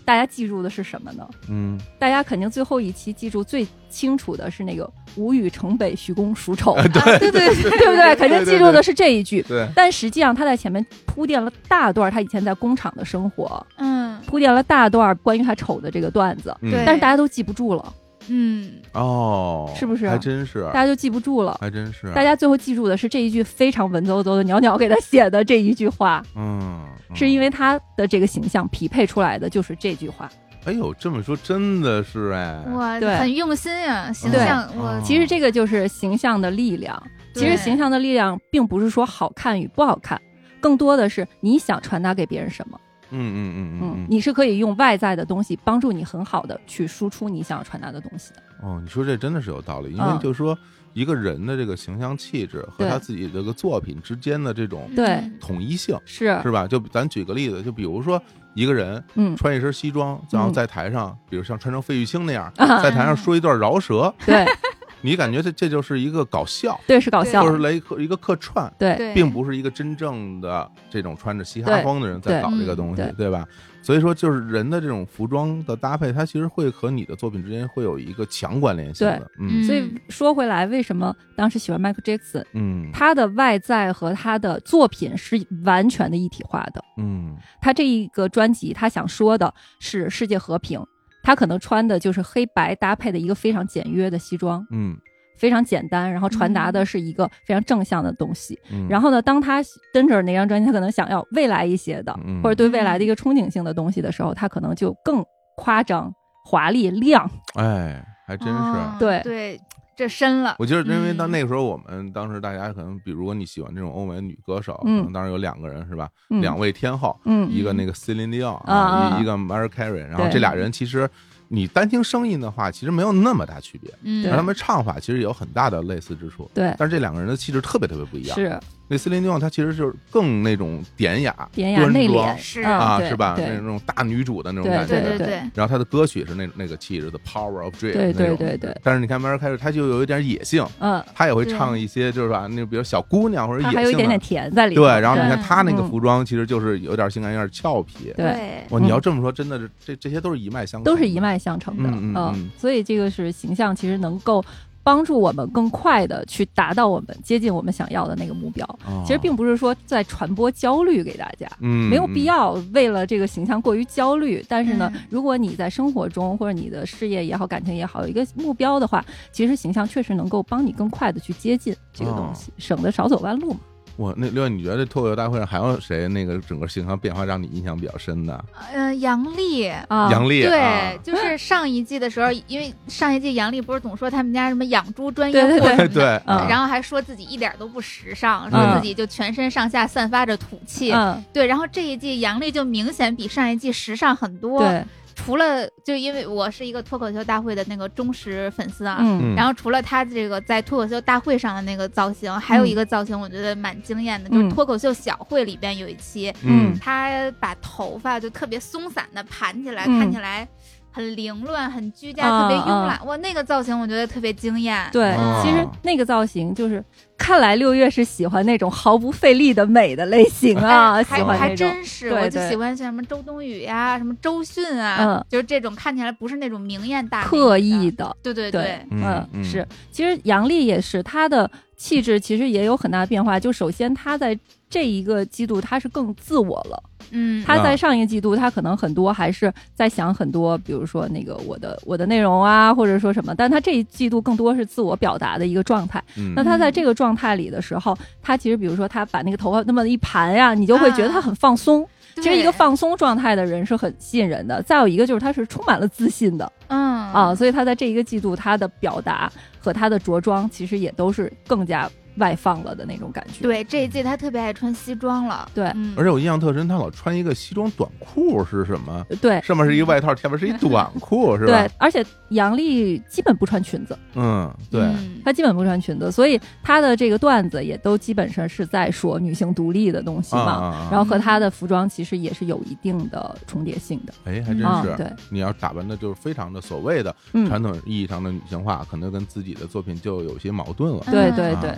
大家记住的是什么呢？嗯，大家肯定最后一期记住最清楚的是那个“吴语城北，徐公属丑”。对对 [laughs] 对，对不 [laughs] 对？肯定记住的是这一句。对。但实际上，他在前面铺垫了大段他以前在工厂的生活，嗯，铺垫了大段关于他丑的这个段子，对。但是大家都记不住了。嗯哦，是不是？还真是，大家就记不住了。还真是，大家最后记住的是这一句非常文绉绉的袅袅给他写的这一句话。嗯，是因为他的这个形象匹配出来的就是这句话。哎呦，这么说真的是哎，哇，对，很用心呀，形象。我其实这个就是形象的力量。其实形象的力量并不是说好看与不好看，更多的是你想传达给别人什么。嗯嗯嗯嗯，你是可以用外在的东西帮助你很好的去输出你想要传达的东西的。哦，你说这真的是有道理，因为就是说一个人的这个形象气质和他自己这个作品之间的这种对。统一性是。是吧？就咱举个例子，就比如说一个人，嗯，穿一身西装，然后在台上，比如像穿成费玉清那样，在台上说一段饶舌，对。[laughs] 你感觉这这就是一个搞笑，对，是搞笑，就是来客一个客串，对，并不是一个真正的这种穿着嘻哈风的人在搞这个东西，对吧？所以说，就是人的这种服装的搭配，它其实会和你的作品之间会有一个强关联性的。嗯，所以说回来，为什么当时喜欢 Michael Jackson？嗯，他的外在和他的作品是完全的一体化的。嗯，他这一个专辑，他想说的是世界和平。他可能穿的就是黑白搭配的一个非常简约的西装，嗯，非常简单，然后传达的是一个非常正向的东西。然后呢，当他跟着那张专辑，他可能想要未来一些的，或者对未来的一个憧憬性的东西的时候，他可能就更夸张、华丽、亮。哎，还真是，对对。这深了，我记得，因为到那个时候，我们当时大家可能，比如果你喜欢这种欧美女歌手，嗯，当时有两个人是吧？两位天后，嗯，一个那个 Celine Dion 啊，一个 Mariah Carey，然后这俩人其实。你单听声音的话，其实没有那么大区别，嗯，而他们唱法其实有很大的类似之处，对。但是这两个人的气质特别特别不一样，是。那斯林迪翁她其实就是更那种典雅、典雅内敛，是啊，是吧？那种大女主的那种感觉，对对对。然后她的歌曲是那那个气质的 Power of Dream，对对对对。但是你看 Mary 开始，她就有一点野性，嗯，她也会唱一些就是吧，那比如小姑娘或者野性，还有一点点甜在里。对，然后你看她那个服装，其实就是有点性感，有点俏皮。对，哇，你要这么说，真的是这这些都是一脉相承，都是一脉相承的。嗯，所以这个是形象，其实能够。帮助我们更快的去达到我们接近我们想要的那个目标。其实并不是说在传播焦虑给大家，没有必要为了这个形象过于焦虑。但是呢，如果你在生活中或者你的事业也好、感情也好有一个目标的话，其实形象确实能够帮你更快的去接近这个东西，省得少走弯路嘛。我那另外，你觉得这脱口秀大会上还有谁那个整个形象变化让你印象比较深的？嗯，杨丽啊，杨丽对，就是上一季的时候，因为上一季杨丽不是总说他们家什么养猪专业户对对，然后还说自己一点都不时尚，说自己就全身上下散发着土气，对，然后这一季杨丽就明显比上一季时尚很多。对。除了就因为我是一个脱口秀大会的那个忠实粉丝啊，然后除了他这个在脱口秀大会上的那个造型，还有一个造型我觉得蛮惊艳的，就是脱口秀小会里边有一期，他把头发就特别松散的盘起来，看起来。很凌乱，很居家，特别慵懒。哇，那个造型我觉得特别惊艳。对，其实那个造型就是，看来六月是喜欢那种毫不费力的美的类型啊，喜欢还真是，我就喜欢像什么周冬雨呀，什么周迅啊，就是这种看起来不是那种明艳大刻意的。对对对，嗯，是。其实杨丽也是，她的气质其实也有很大的变化。就首先她在这一个季度，她是更自我了。嗯，他在上一个季度，他可能很多还是在想很多，比如说那个我的我的内容啊，或者说什么，但他这一季度更多是自我表达的一个状态。嗯那他在这个状态里的时候，他其实比如说他把那个头发那么一盘呀，你就会觉得他很放松。其实一个放松状态的人是很吸引人的。再有一个就是他是充满了自信的。嗯啊，所以他在这一个季度他的表达和他的着装其实也都是更加。外放了的那种感觉。对，这一季他特别爱穿西装了。对，而且我印象特深，他老穿一个西装短裤是什么？对，上面是一个外套，下面是一短裤，是吧？对，而且杨丽基本不穿裙子。嗯，对，她基本不穿裙子，所以她的这个段子也都基本上是在说女性独立的东西嘛。然后和她的服装其实也是有一定的重叠性的。哎，还真是。对，你要打扮的就是非常的所谓的传统意义上的女性化，可能跟自己的作品就有些矛盾了。对对对。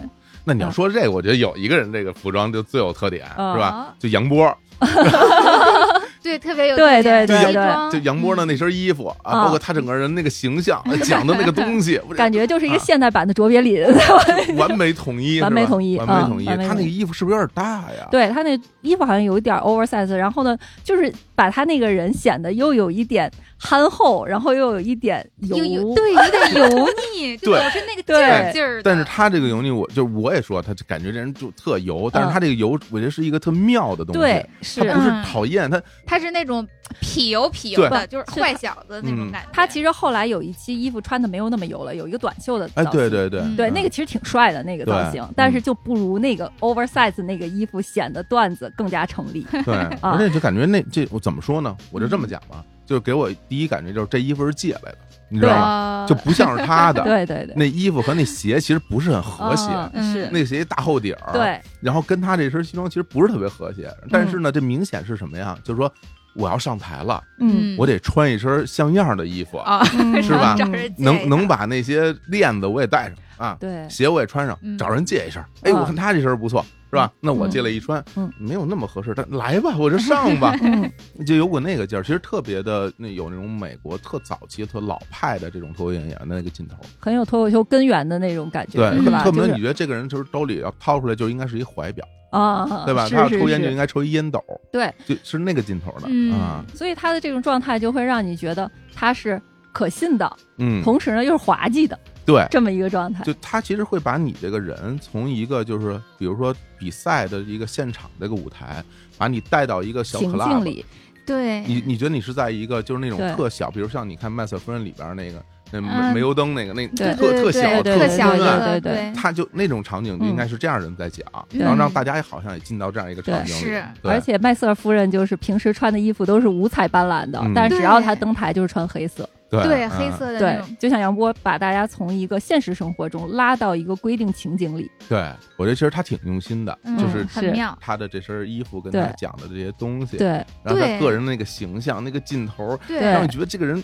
那你要说这个，我觉得有一个人这个服装就最有特点，是吧？就杨波，[laughs] 对，特别有对对对对，就杨波的那身衣服啊，包括他整个人那个形象讲的那个东西，[laughs] 感觉就是一个现代版的卓别林，[laughs] 完美统一，完美统一，完美统一。他那个衣服是不是有点大呀？对他那衣服好像有一点 oversize，然后呢，就是把他那个人显得又有一点憨厚，然后又有一点油，对，[laughs] 有点油腻，对，是那个劲儿劲儿。但是他这个油腻，我就我也说，他感觉这人就特油，但是他这个油，我觉得是一个特妙的东西，对，是，他不是讨厌他，他是那种痞油痞油的，就是坏小子那种感觉。他其实后来有一期衣服穿的没有那么油了，有一个短袖的，哎，对对对，对，那个其实挺帅的那个造型，但是就不如那个 oversize 那个衣服显得段子更加成立。对，而且就感觉那这我怎么说呢？我就这么讲吧。就给我第一感觉就是这衣服是借来的，你知道吗？就不像是他的。[laughs] 对对对，那衣服和那鞋其实不是很和谐，是那鞋大厚底儿。对，然后跟他这身西装其实不是特别和谐，但是呢，这明显是什么呀？就是说我要上台了，嗯，我得穿一身像样的衣服啊，[laughs] 是吧？能能把那些链子我也带上啊，对，鞋我也穿上，找人借一身。哎，我看他这身不错。是吧？那我借了一穿，嗯，没有那么合适，但来吧，我就上吧 [laughs] [laughs] 就有股那个劲儿，其实特别的那有那种美国特早期、特老派的这种脱口秀演员的那个劲头，很有脱口秀根源的那种感觉，对，特别你觉得这个人就是兜里要掏出来，就应该是一怀表啊，对吧？他要抽烟就应该抽一烟斗，对，就是那个劲头的啊。所以他的这种状态就会让你觉得他是可信的，嗯，同时呢又是滑稽的。对，这么一个状态，就他其实会把你这个人从一个就是，比如说比赛的一个现场这个舞台，把你带到一个小 club 里。对，你你觉得你是在一个就是那种特小，比如像你看《麦瑟夫人》里边那个那煤油灯那个那特特小特小的，对对，他就那种场景就应该是这样人在讲，然后让大家也好像也进到这样一个场景里。是，而且麦瑟夫人就是平时穿的衣服都是五彩斑斓的，但只要她登台就是穿黑色。对黑色的对，就像杨波把大家从一个现实生活中拉到一个规定情景里。对我觉得其实他挺用心的，就是很妙。他的这身衣服跟他讲的这些东西，对，然后他个人那个形象、那个劲头，让你觉得这个人。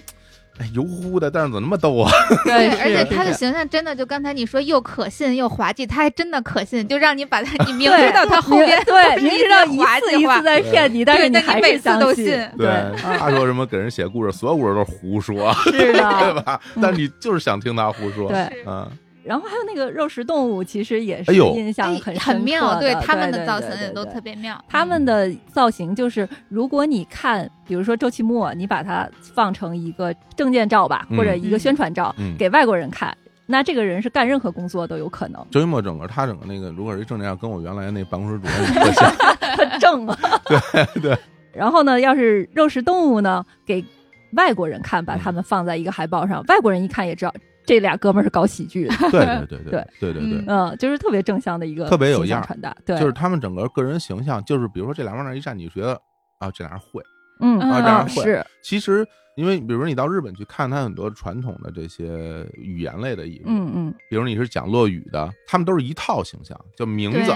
哎，油乎乎的，但是怎么那么逗啊？[laughs] 对，而且他的形象真的就刚才你说又可信又滑稽，他还真的可信，就让你把他，[laughs] 你明知道他后边对，[laughs] 明知道一次一次在骗你，但是你还是相信。对，他说什么给人写故事，所有故事都是胡说，是的，对吧？但你就是想听他胡说，对，嗯。然后还有那个肉食动物，其实也是印象很很妙，对他们的造型也都特别妙。他们的造型就是，如果你看，比如说周奇墨，你把它放成一个证件照吧，或者一个宣传照，给外国人看，那这个人是干任何工作都有可能。周奇墨整个他整个那个，如果是一证件照，跟我原来那办公室主任特像，他正啊。[laughs] 对对。[laughs] 然后呢，要是肉食动物呢，给外国人看，把他们放在一个海报上，外国人一看也知道。这俩哥们儿是搞喜剧的，对对对对对。对对，嗯，就是特别正向的一个特别有样传达，对，就是他们整个个人形象，就是比如说这俩往那一站，你觉得啊，这俩人会，嗯啊，这样会。是，其实因为比如说你到日本去看他很多传统的这些语言类的艺术，嗯嗯，比如你是讲落语的，他们都是一套形象，叫名字。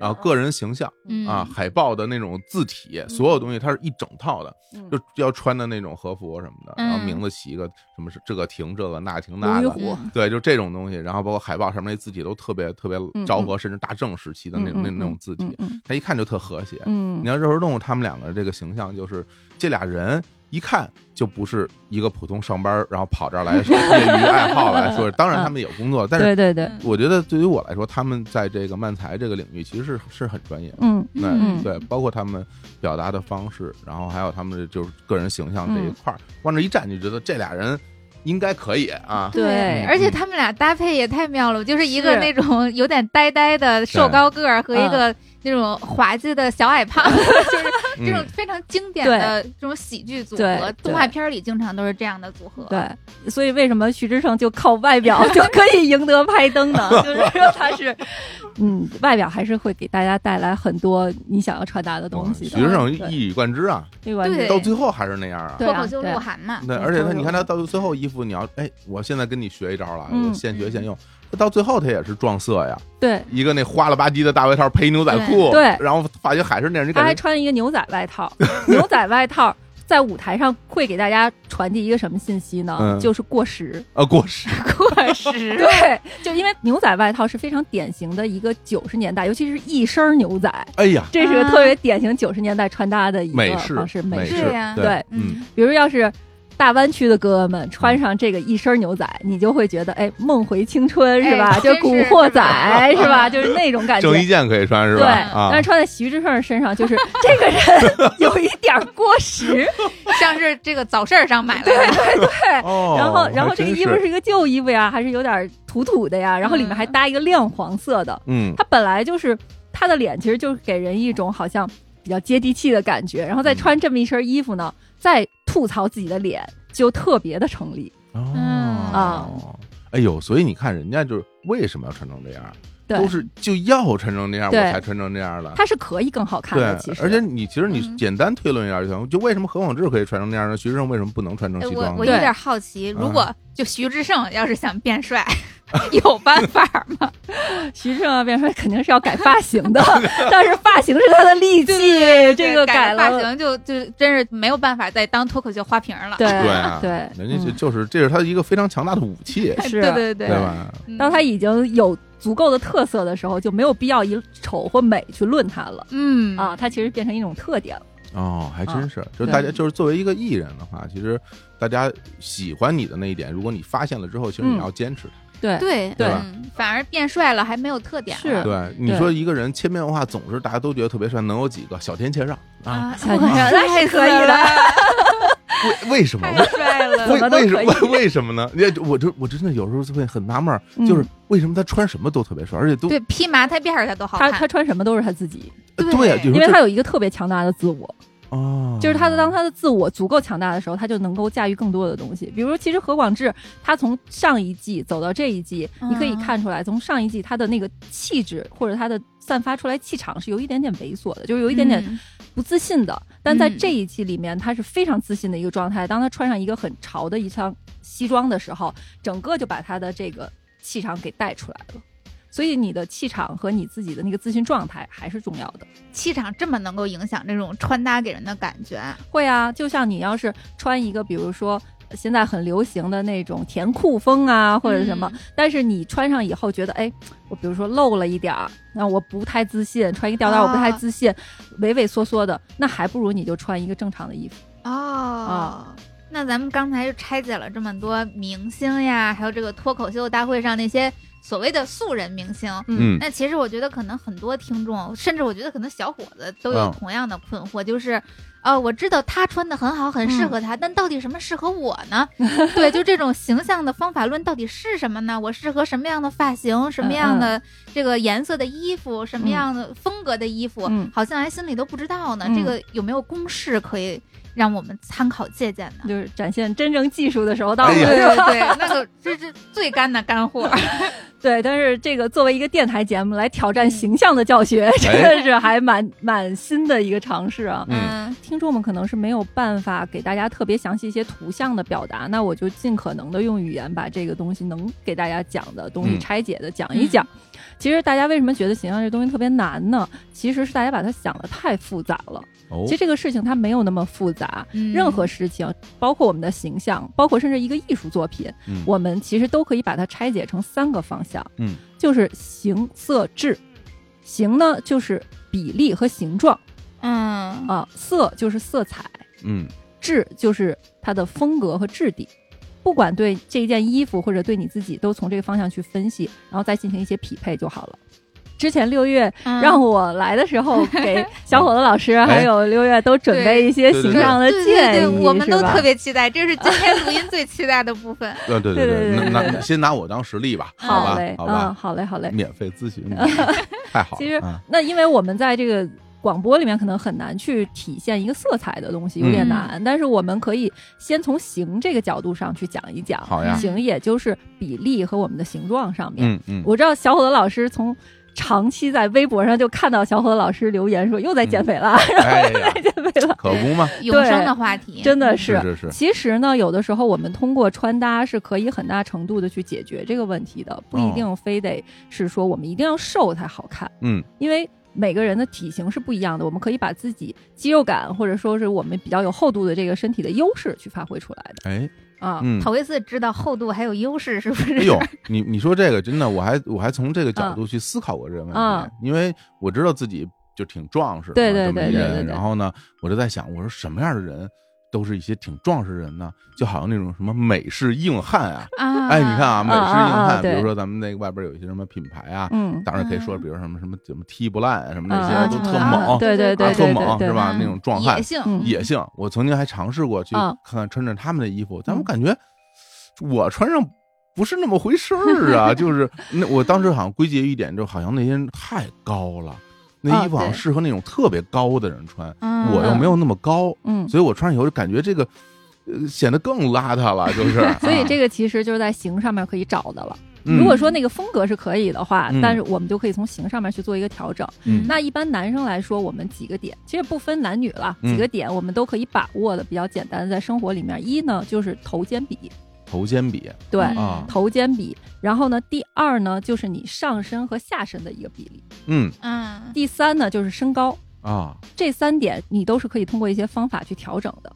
然后个人形象啊，海报的那种字体，所有东西它是一整套的，就要穿的那种和服什么的，然后名字起一个什么是这个亭这个那亭那个，对，就这种东西。然后包括海报上面那字体都特别特别昭和，甚至大正时期的那那那种字体，他一看就特和谐。你看肉食动物他们两个这个形象，就是这俩人。一看就不是一个普通上班，然后跑这儿来业余爱好来说。[laughs] 当然他们有工作，但是对对对，我觉得对于我来说，他们在这个漫才这个领域其实是是很专业的。嗯，对对，包括他们表达的方式，然后还有他们的就是个人形象这一块儿，往这一站，就觉得这俩人应该可以啊。对，而且他们俩搭配也太妙了，就是一个那种有点呆呆的瘦高个儿和一个。那种滑稽的小矮胖，[laughs] 就是这种非常经典的这种喜剧组合，动画片里经常都是这样的组合。对，所以为什么徐志胜就靠外表 [laughs] 就可以赢得拍灯呢？[laughs] 就是说他是，嗯，外表还是会给大家带来很多你想要传达的东西。徐志胜一以贯之啊，对，到最后还是那样啊，脱口秀鹿晗嘛。对，而且他，你看他到最后衣服，你要哎，我现在跟你学一招了，我现学现用。到最后他也是撞色呀，对，一个那花了吧唧的大外套配牛仔裤，对，然后发现还是那样，他还穿一个牛仔外套，牛仔外套在舞台上会给大家传递一个什么信息呢？就是过时啊，过时，过时，对，就因为牛仔外套是非常典型的一个九十年代，尤其是一身牛仔，哎呀，这是个特别典型九十年代穿搭的一个方式，美式呀，对，嗯，比如要是。大湾区的哥哥们穿上这个一身牛仔，你就会觉得哎，梦回青春是吧？就古惑仔是吧？就是那种感觉。郑伊健可以穿是吧？对，但是穿在徐志胜身上，就是这个人有一点过时，像是这个早市上买来的。对对对。然后，然后这个衣服是一个旧衣服呀，还是有点土土的呀？然后里面还搭一个亮黄色的。嗯。他本来就是他的脸，其实就是给人一种好像比较接地气的感觉。然后再穿这么一身衣服呢，再吐槽自己的脸。就特别的成立。哦。啊，哎呦，所以你看人家就是为什么要穿成这样，都是就要穿成那样，我才穿成那样的。它是可以更好看的，其实。而且你其实你简单推论一下就行，就为什么何广智可以穿成那样呢？徐志胜为什么不能穿成西装？我我有点好奇，如果就徐志胜要是想变帅。[laughs] 有办法吗？徐志胜变帅肯定是要改发型的，[laughs] 但是发型是他的利器，这个改发型就就真是没有办法再当脱口秀花瓶了。对对，人家就就是这是他一个非常强大的武器，[laughs] 是，对对对，对吧？当他已经有足够的特色的时候，就没有必要以丑或美去论它了。嗯啊，它其实变成一种特点了。哦，还真是，就是大家就是作为一个艺人的话，其实大家喜欢你的那一点，如果你发现了之后，其实你要坚持它。对对对，反而变帅了，还没有特点。是，对你说一个人千变万化，总是大家都觉得特别帅，能有几个？小天谦让啊，小天切让 [laughs] 那是可以的。为为什么？太帅了，为为什么？[laughs] 为什么呢？我就我真的有时候会很纳闷，就是为什么他穿什么都特别帅，而且都对披麻戴辫儿他都好看。他他穿什么都是他自己，对呀，因为他有一个特别强大的自我。哦，就是他的，当他的自我足够强大的时候，他就能够驾驭更多的东西。比如，其实何广智他从上一季走到这一季，你可以看出来，从上一季他的那个气质或者他的散发出来气场是有一点点猥琐的，就是有一点点不自信的。但在这一季里面，他是非常自信的一个状态。当他穿上一个很潮的一套西装的时候，整个就把他的这个气场给带出来了。所以你的气场和你自己的那个自信状态还是重要的。气场这么能够影响这种穿搭给人的感觉？会啊，就像你要是穿一个，比如说现在很流行的那种甜酷风啊，或者什么，但是你穿上以后觉得，哎，我比如说露了一点儿，那我不太自信，穿一个吊带我不太自信，畏畏缩缩的，那还不如你就穿一个正常的衣服。哦，那咱们刚才就拆解了这么多明星呀，还有这个脱口秀大会上那些。所谓的素人明星，嗯，那其实我觉得可能很多听众，甚至我觉得可能小伙子都有同样的困惑，就是，呃，我知道他穿的很好，很适合他，但到底什么适合我呢？[laughs] 对，就这种形象的方法论到底是什么呢？我适合什么样的发型，什么样的这个颜色的衣服，什么样的风格的衣服，好像还心里都不知道呢。这个有没有公式可以？让我们参考借鉴的，就是展现真正技术的时候到了，对对对，那个这是最干的干货。[laughs] 对，但是这个作为一个电台节目来挑战形象的教学，真的是还蛮蛮新的一个尝试啊。嗯，听众们可能是没有办法给大家特别详细一些图像的表达，那我就尽可能的用语言把这个东西能给大家讲的东西拆解的讲一讲。其实大家为什么觉得形象这东西特别难呢？其实是大家把它想的太复杂了。其实这个事情它没有那么复杂。任何事情，包括我们的形象，包括甚至一个艺术作品，我们其实都可以把它拆解成三个方向。嗯，就是形色质。形呢，就是比例和形状。嗯啊，色就是色彩。嗯，质就是它的风格和质地。不管对这一件衣服或者对你自己，都从这个方向去分析，然后再进行一些匹配就好了。之前六月让我来的时候，给 [laughs] 小伙子老师还有六月都准备一些形象的建议，我们都特别期待，这是今天录音最期待的部分。对对对对，拿先拿我当实例吧，好嘞，好吧，好嘞，好嘞，免费咨询，太好了。其实那因为我们在这个。广播里面可能很难去体现一个色彩的东西，有点难。但是我们可以先从形这个角度上去讲一讲。好呀，形也就是比例和我们的形状上面。嗯嗯，我知道小伙子老师从长期在微博上就看到小伙子老师留言说又在减肥了，[laughs] 然后又在减肥了，可不吗？永生的话题，真的是是是。其实呢，有的时候我们通过穿搭是可以很大程度的去解决这个问题的，不一定非得是说我们一定要瘦才好看。嗯，因为。每个人的体型是不一样的，我们可以把自己肌肉感或者说是我们比较有厚度的这个身体的优势去发挥出来的。哎，啊，头一次知道厚度还有优势，是不是？哎呦，你你说这个真的，我还我还从这个角度去思考过这个问题，因为我知道自己就挺壮实的对对对对对。然后呢，我就在想，我说什么样的人都是一些挺壮实人呢，就好像那种什么美式硬汉啊，啊，哎，你看啊，美式硬汉，比如说咱们那个外边有一些什么品牌啊，嗯，当然可以说，比如什么什么怎么踢不烂什么那些都特猛，对对对，特猛是吧？那种壮汉，野性，野性。我曾经还尝试过去看看穿着他们的衣服，但我感觉我穿上不是那么回事儿啊，[laughs] 就是那我当时好像归结于一点，就好像那些人太高了。那衣服好像适合那种特别高的人穿，我又没有那么高，嗯，所以我穿上以后就感觉这个呃显得更邋遢了，就是。[laughs] 所以这个其实就是在型上面可以找的了。如果说那个风格是可以的话，但是我们就可以从型上面去做一个调整。那一般男生来说，我们几个点其实不分男女了，几个点我们都可以把握的比较简单，在生活里面，一呢就是头肩比。头肩比对，头肩比，然后呢，第二呢就是你上身和下身的一个比例，嗯。嗯，第三呢就是身高。啊，这三点你都是可以通过一些方法去调整的，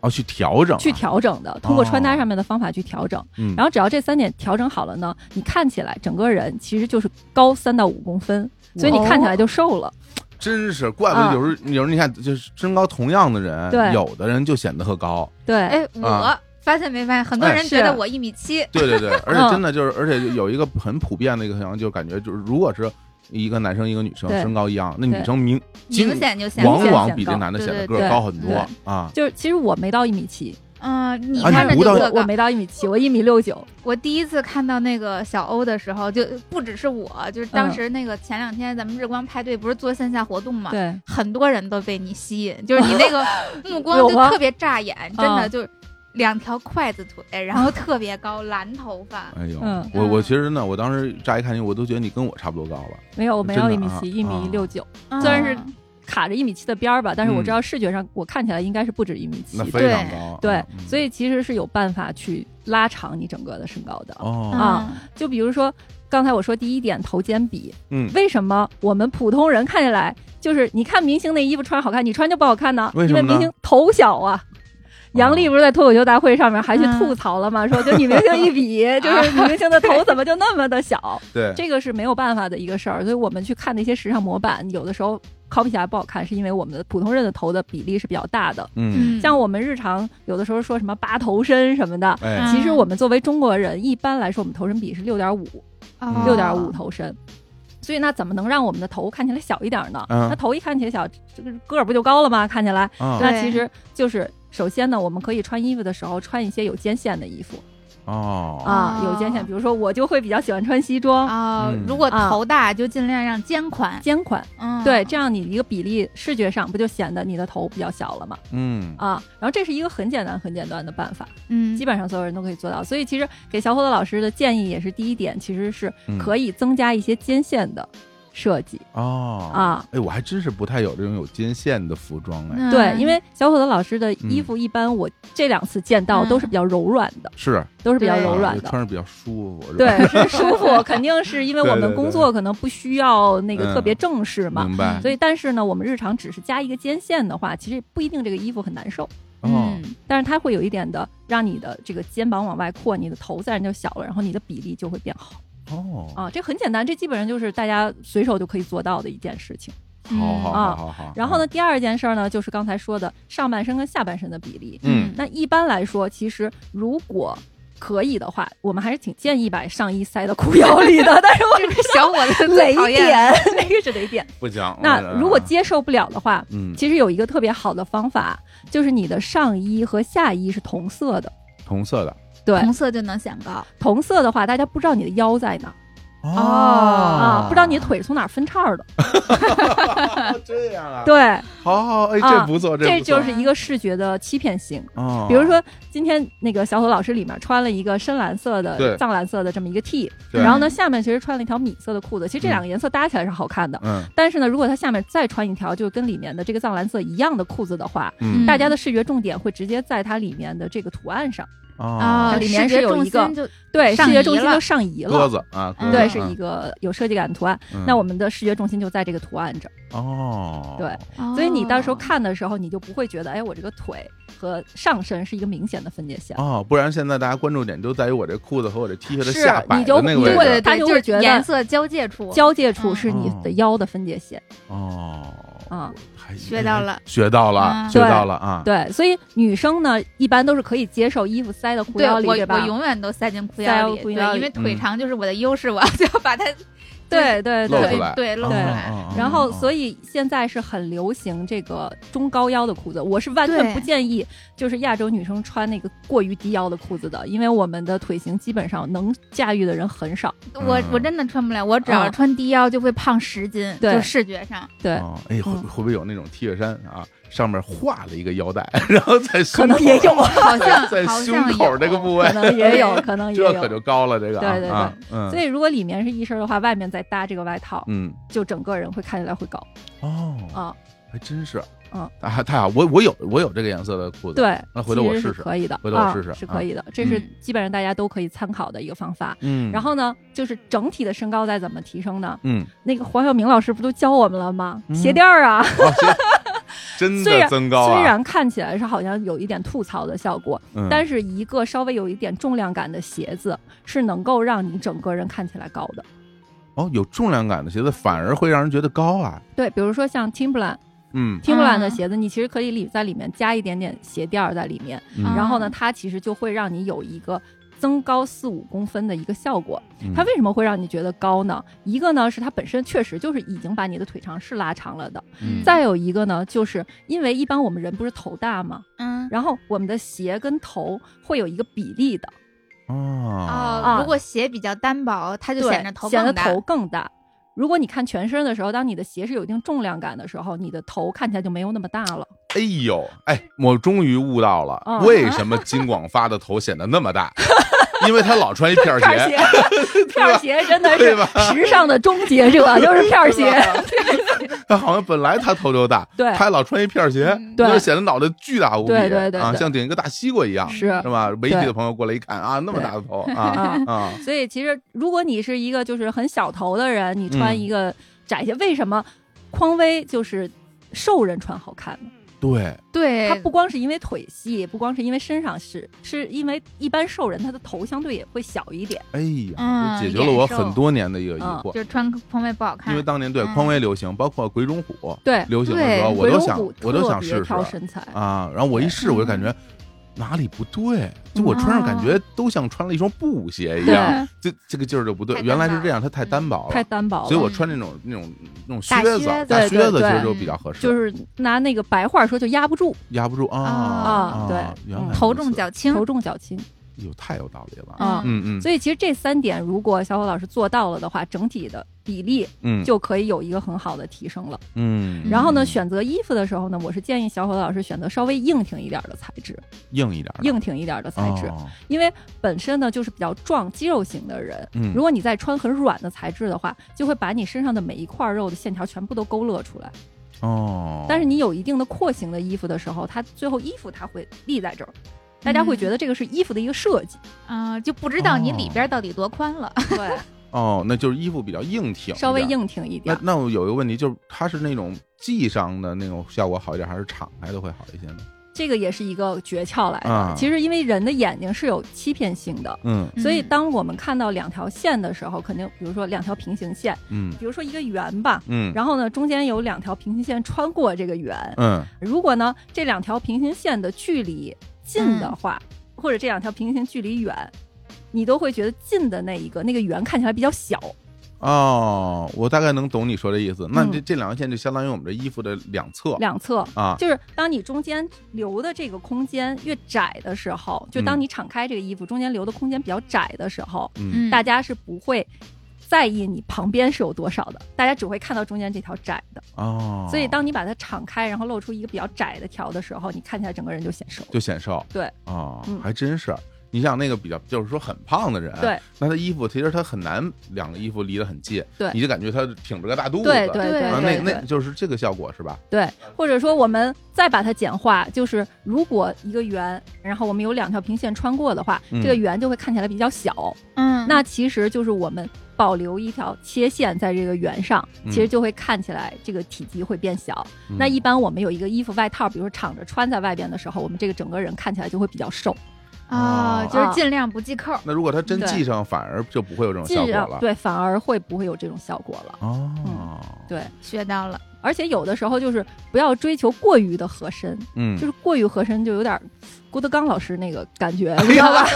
哦，去调整，去调整的，通过穿搭上面的方法去调整，嗯，然后只要这三点调整好了呢，你看起来整个人其实就是高三到五公分，所以你看起来就瘦了，真是，怪不得有时候有时候你看就是身高同样的人，对，有的人就显得特高，对，哎我。发现没发现？很多人觉得我一米七。对对对，[laughs] 而且真的就是，而且有一个很普遍的一个现象，就感觉就是，如果是一个男生一个女生身高一样，那女生明明显就往往比这男的显得个儿高很多啊。就是其实我没到一米七，嗯，你看着就我没到一米七，我一米六九。我第一次看到那个小欧的时候，就不只是我，就是当时那个前两天咱们日光派对不是做线下活动嘛，对，很多人都被你吸引，就是你那个 [laughs] 目光就特别扎眼，真的就是。两条筷子腿，然后特别高，蓝头发。哎呦，我我其实呢，我当时乍一看你，我都觉得你跟我差不多高了。没有，我没有一米七，一米六九，虽然是卡着一米七的边儿吧，但是我知道视觉上我看起来应该是不止一米七。那非常高。对，所以其实是有办法去拉长你整个的身高的。哦啊，就比如说刚才我说第一点头肩比，嗯，为什么我们普通人看起来就是你看明星那衣服穿好看，你穿就不好看呢？因为明星头小啊。杨笠不是在脱口秀大会上面还去吐槽了吗？说就女明星一比，[laughs] 就是女明星的头怎么就那么的小？[laughs] 对，这个是没有办法的一个事儿。所以我们去看那些时尚模板，有的时候 copy 起来不好看，是因为我们的普通人的头的比例是比较大的。嗯，像我们日常有的时候说什么八头身什么的，其实我们作为中国人，一般来说我们头身比是六点五，六点五头身。所以那怎么能让我们的头看起来小一点呢？那头一看起来小，这个个儿不就高了吗？看起来，那其实就是首先呢，我们可以穿衣服的时候穿一些有肩线的衣服。哦啊，有肩线，比如说我就会比较喜欢穿西装啊。如果头大，就尽量让肩宽，肩宽。嗯，对，这样你一个比例视觉上不就显得你的头比较小了吗？嗯啊，然后这是一个很简单、很简单的办法，嗯，基本上所有人都可以做到。所以其实给小伙子老师的建议也是第一点，其实是可以增加一些肩线的。设计哦啊，哎，我还真是不太有这种有肩线的服装哎。对，因为小伙子老师的衣服一般我这两次见到都是比较柔软的，是都是比较柔软的，穿着比较舒服。对，是舒服，[laughs] 肯定是因为我们工作可能不需要那个特别正式嘛。明白。所以，但是呢，我们日常只是加一个肩线的话，其实不一定这个衣服很难受。嗯。但是它会有一点的，让你的这个肩膀往外扩，你的头自然就小了，然后你的比例就会变好。哦啊，这很简单，这基本上就是大家随手就可以做到的一件事情。好好好好好。然后呢，第二件事儿呢，就是刚才说的上半身跟下半身的比例。嗯，那一般来说，其实如果可以的话，我们还是挺建议把上衣塞到裤腰里的。但是我是小伙子雷点，[laughs] 那个是雷点。不讲。那如果接受不了的话，嗯，其实有一个特别好的方法，就是你的上衣和下衣是同色的。同色的。对，同色就能显高。同色的话，大家不知道你的腰在哪。哦啊，不知道你的腿是从哪分叉的。[laughs] 这样啊？对，好好，哎，这不错，这就是一个视觉的欺骗性。哦，比如说今天那个小伙老师里面穿了一个深蓝色的、藏蓝色的这么一个 T，然后呢下面其实穿了一条米色的裤子，其实这两个颜色搭起来是好看的。嗯，但是呢，如果他下面再穿一条就跟里面的这个藏蓝色一样的裤子的话，嗯，大家的视觉重点会直接在它里面的这个图案上。啊，里面是有一个对视觉重心都上移了，鸽子啊，对，是一个有设计感的图案。那我们的视觉重心就在这个图案这儿。哦，对，所以你到时候看的时候，你就不会觉得，哎，我这个腿和上身是一个明显的分界线。哦，不然现在大家关注点就在于我这裤子和我这 T 恤的下摆的那个位置，他就会觉得颜色交界处，交界处是你的腰的分界线。哦。啊，学到了，学到了，学到了啊！对，所以女生呢，一般都是可以接受衣服塞到裤腰里，对吧？我永远都塞进裤对，因为腿长就是我的优势，我就要把它。[laughs] 对对对对，露出来。然后，所以现在是很流行这个中高腰的裤子。我是完全不建议，就是亚洲女生穿那个过于低腰的裤子的，因为我们的腿型基本上能驾驭的人很少。我我真的穿不了，我只要穿低腰就会胖十斤，就视觉上。对，哎，会会不会有那种 T 恤衫啊？上面画了一个腰带，[laughs] 然后在可能也有，好像在胸口这个部位可能也有，可能 [laughs] 也有，这可就高了。这个对对对，所以如果里面是一身的话，外面再搭这个外套，嗯，就整个人会看起来会高。哦啊，还真是，嗯，啊太好，我我有我有这个颜色的裤子，对，那回头我试试，可以的，回头我试试是可以的，这是基本上大家都可以参考的一个方法。嗯，然后呢，就是整体的身高再怎么提升呢？嗯，那个黄晓明老师不都教我们了吗？鞋垫儿啊。真的增高虽然看起来是好像有一点吐槽的效果，但是一个稍微有一点重量感的鞋子是能够让你整个人看起来高的。哦，有重量感的鞋子反而会让人觉得高啊？对，比如说像 Timberland，嗯，Timberland 的鞋子，你其实可以里在里面加一点点鞋垫在里面，然后呢，它其实就会让你有一个。增高四五公分的一个效果，它为什么会让你觉得高呢？一个呢是它本身确实就是已经把你的腿长是拉长了的，再有一个呢，就是因为一般我们人不是头大吗？嗯，然后我们的鞋跟头会有一个比例的。哦，如果鞋比较单薄，它就显得头显得头更大。如果你看全身的时候，当你的鞋是有一定重量感的时候，你的头看起来就没有那么大了。哎呦，哎，我终于悟到了，为什么金广发的头显得那么大。[laughs] 因为他老穿一片鞋，片 [laughs] 鞋真的是时尚的终结者，[laughs] 就是片鞋。他好像本来他头就大，对，他老穿一片鞋，就显得脑袋巨大无比，对对对，啊，像顶一个大西瓜一样，是。是吧？媒体的朋友过来一看啊，那么大的头啊啊！所以其实如果你是一个就是很小头的人，你穿一个窄鞋，为什么匡威就是瘦人穿好看呢？对，对，他不光是因为腿细，不光是因为身上是，是因为一般瘦人他的头相对也会小一点。哎呀，解决了我很多年的一个疑惑，就穿匡威不好看。因为当年对匡威流行，包括鬼冢虎对流行的时候，我都想我都想试试身材啊，然后我一试我就感觉。哪里不对？就我穿上感觉都像穿了一双布鞋一样，这这个劲儿就不对。原来是这样，它太单薄了，太单薄了。所以我穿那种那种那种靴子，大靴子其实就比较合适。就是拿那个白话说，就压不住，压不住啊啊！对，头重脚轻，头重脚轻。哟，太有道理了嗯！嗯嗯，所以其实这三点，如果小伙老师做到了的话，整体的比例，嗯，就可以有一个很好的提升了。嗯，然后呢，选择衣服的时候呢，我是建议小伙老师选择稍微硬挺一点的材质，硬一点，硬挺一点的材质，因为本身呢就是比较壮肌肉型的人，嗯，如果你再穿很软的材质的话，就会把你身上的每一块肉的线条全部都勾勒出来。哦，但是你有一定的廓形的衣服的时候，它最后衣服它会立在这儿。大家会觉得这个是衣服的一个设计。啊，就不知道你里边到底多宽了。对，哦，那就是衣服比较硬挺，稍微硬挺一点。那那我有一个问题，就是它是那种系上的那种效果好一点，还是敞开的会好一些呢？这个也是一个诀窍来的。其实因为人的眼睛是有欺骗性的，嗯，所以当我们看到两条线的时候，肯定比如说两条平行线，嗯，比如说一个圆吧，嗯，然后呢中间有两条平行线穿过这个圆，嗯，如果呢这两条平行线的距离。近的话，或者这两条平行距离远，你都会觉得近的那一个那个圆看起来比较小。哦，我大概能懂你说的意思。那这这两条线就相当于我们这衣服的两侧。两侧啊，就是当你中间留的这个空间越窄的时候，就当你敞开这个衣服中间留的空间比较窄的时候，嗯，大家是不会。在意你旁边是有多少的，大家只会看到中间这条窄的哦。所以当你把它敞开，然后露出一个比较窄的条的时候，你看起来整个人就显瘦，就显瘦。对，哦，还真是。你像那个比较，就是说很胖的人，对，那他衣服其实他很难两个衣服离得很近，对，你就感觉他挺着个大肚子，对对对，那那就是这个效果是吧？对，或者说我们再把它简化，就是如果一个圆，然后我们有两条平线穿过的话，这个圆就会看起来比较小，嗯，那其实就是我们保留一条切线在这个圆上，其实就会看起来这个体积会变小。那一般我们有一个衣服外套，比如说敞着穿在外边的时候，我们这个整个人看起来就会比较瘦。啊，就是尽量不系扣。那如果他真系上，反而就不会有这种效果了。对，反而会不会有这种效果了。哦，对，学到了。而且有的时候就是不要追求过于的合身，嗯，就是过于合身就有点郭德纲老师那个感觉，你知道吧？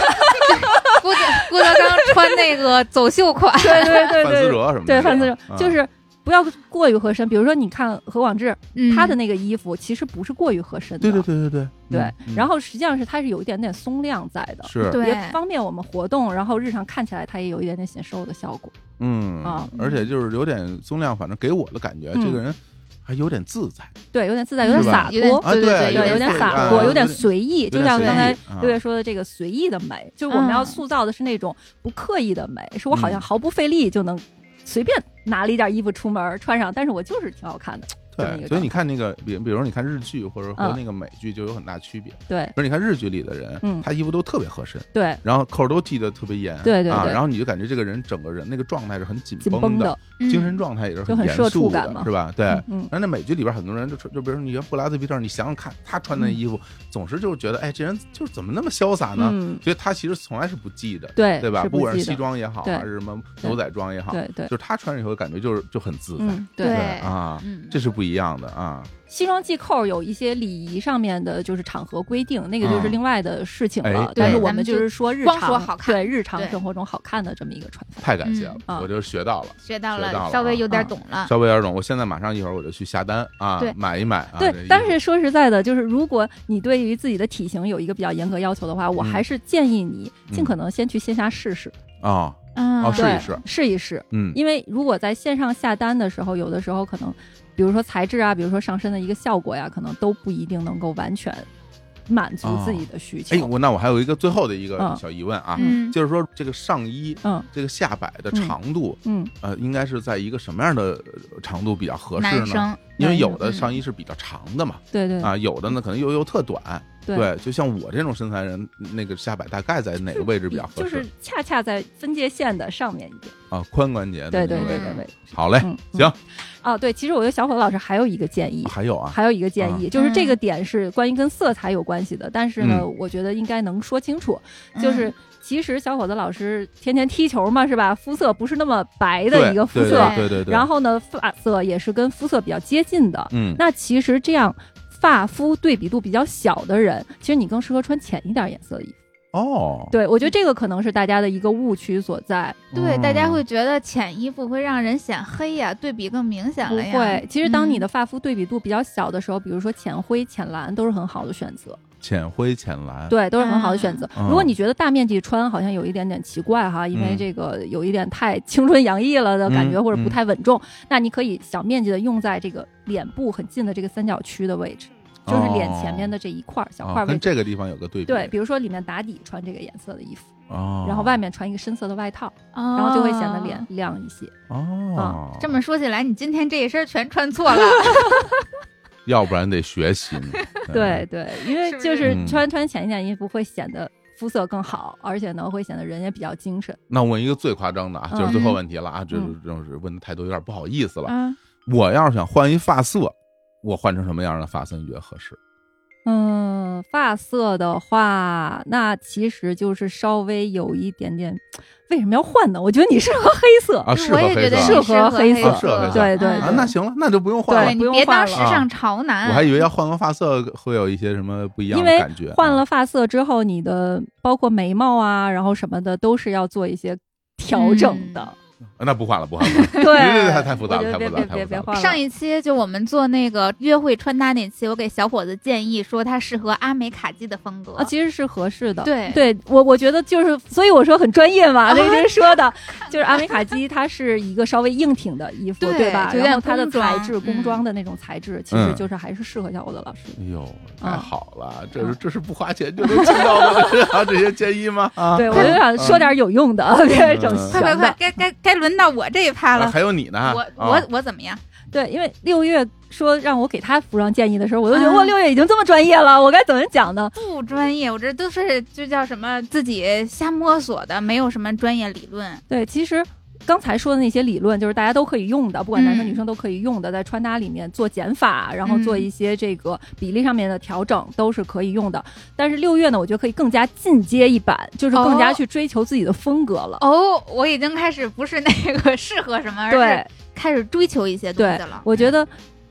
[laughs] 郭德郭德纲穿那个走秀款，对对对对，范思哲什么？对范思哲就是。不要过于合身，比如说你看何广智，他的那个衣服其实不是过于合身的，对对对对对。对。然后实际上是它是有一点点松量在的，是。也方便我们活动，然后日常看起来它也有一点点显瘦的效果。嗯啊，而且就是有点松量，反正给我的感觉，这个人还有点自在，对，有点自在，有点洒脱，对对对，有点洒脱，有点随意，就像刚才六月说的这个随意的美，就是我们要塑造的是那种不刻意的美，是我好像毫不费力就能随便。拿了一件衣服出门穿上，但是我就是挺好看的。对，所以你看那个，比比如你看日剧或者和那个美剧就有很大区别。对，比如你看日剧里的人，他衣服都特别合身。对，然后扣都系的特别严。对对对。然后你就感觉这个人整个人那个状态是很紧绷的，精神状态也是很严肃的，是吧？对。然后那美剧里边很多人就就比如说你像布拉德皮特，你想想看他穿那衣服，总是就是觉得哎，这人就是怎么那么潇洒呢？所以他其实从来是不系的，对对吧？不管是西装也好，还是什么牛仔装也好，对对，就是他穿上以后感觉就是就很自在，对啊，这是不一样的啊。西装系扣有一些礼仪上面的，就是场合规定，那个就是另外的事情了。但是我们就是说日常，对日常生活中好看的这么一个穿法。太感谢了，我就学到了，学到了，稍微有点懂了，稍微有点懂。我现在马上一会儿我就去下单啊，买一买。对，但是说实在的，就是如果你对于自己的体型有一个比较严格要求的话，我还是建议你尽可能先去线下试试啊。哦，试一试，试一试。嗯，因为如果在线上下单的时候，有的时候可能，比如说材质啊，比如说上身的一个效果呀，可能都不一定能够完全满足自己的需求。哎，我那我还有一个最后的一个小疑问啊，就是说这个上衣，嗯，这个下摆的长度，嗯，呃，应该是在一个什么样的长度比较合适呢？因为有的上衣是比较长的嘛，对对，啊，有的呢可能又又特短。对，就像我这种身材人，那个下摆大概在哪个位置比较合适？就是恰恰在分界线的上面一点啊，髋关节的对对对对对。好嘞，行。啊，对，其实我觉得小伙老师还有一个建议，还有啊，还有一个建议，就是这个点是关于跟色彩有关系的，但是呢，我觉得应该能说清楚。就是其实小伙子老师天天踢球嘛，是吧？肤色不是那么白的一个肤色，对对对。然后呢，发色也是跟肤色比较接近的。嗯。那其实这样。发肤对比度比较小的人，其实你更适合穿浅一点颜色的衣服。哦，对，我觉得这个可能是大家的一个误区所在。对，大家会觉得浅衣服会让人显黑呀，对比更明显了呀。不会，其实当你的发肤对比度比较小的时候，比如说浅灰、浅蓝，都是很好的选择。浅灰、浅蓝，对，都是很好的选择。如果你觉得大面积穿好像有一点点奇怪哈，因为这个有一点太青春洋溢了的感觉，或者不太稳重，那你可以小面积的用在这个脸部很近的这个三角区的位置，就是脸前面的这一块小块位置。跟这个地方有个对比。对，比如说里面打底穿这个颜色的衣服，然后外面穿一个深色的外套，然后就会显得脸亮一些。哦，这么说起来，你今天这一身全穿错了。[laughs] 要不然得学习呢。[laughs] 对对，因为就是穿穿浅一点衣服会显得肤色更好，而且呢会显得人也比较精神。那我问一个最夸张的啊，就是最后问题了啊，就是就是问的太多，有点不好意思了。我要是想换一发色，我换成什么样的发色你觉得合适？嗯，发色的话，那其实就是稍微有一点点。为什么要换呢？我觉得你适合黑色啊，适合黑色，适合黑色，对对啊，那行了，那就不用换了，不用别当时尚潮男。我还以为要换个发色会有一些什么不一样的感觉。换了发色之后，你的包括眉毛啊，然后什么的，都是要做一些调整的。那不换了，不换了。[laughs] 对，太太复杂了，太复杂，太复杂。上一期就我们做那个约会穿搭那期，我给小伙子建议说他适合阿美卡基的风格啊，其实是合适的。对，对我我觉得就是，所以我说很专业嘛，[laughs] 那天说的，就是阿美卡基它是一个稍微硬挺的衣服，对吧？然后它的材质，工装的那种材质，其实就是还是适合小伙子老师。哎呦，太好了，这是这是不花钱就能听到的啊，[laughs] 这些建议吗？啊，对我就想说点有用的，别整快快快，该该该轮。到我这一趴了，还有你呢。我我我怎么样？对，因为六月说让我给他服装建议的时候，我都觉得哇，六月已经这么专业了，我该怎么讲呢？不专业，我这都是就叫什么自己瞎摸索的，没有什么专业理论。对，其实。刚才说的那些理论，就是大家都可以用的，不管男生女生都可以用的，在穿搭里面做减法，然后做一些这个比例上面的调整，都是可以用的。但是六月呢，我觉得可以更加进阶一版，就是更加去追求自己的风格了。哦，我已经开始不是那个适合什么，对，开始追求一些东西了。我觉得。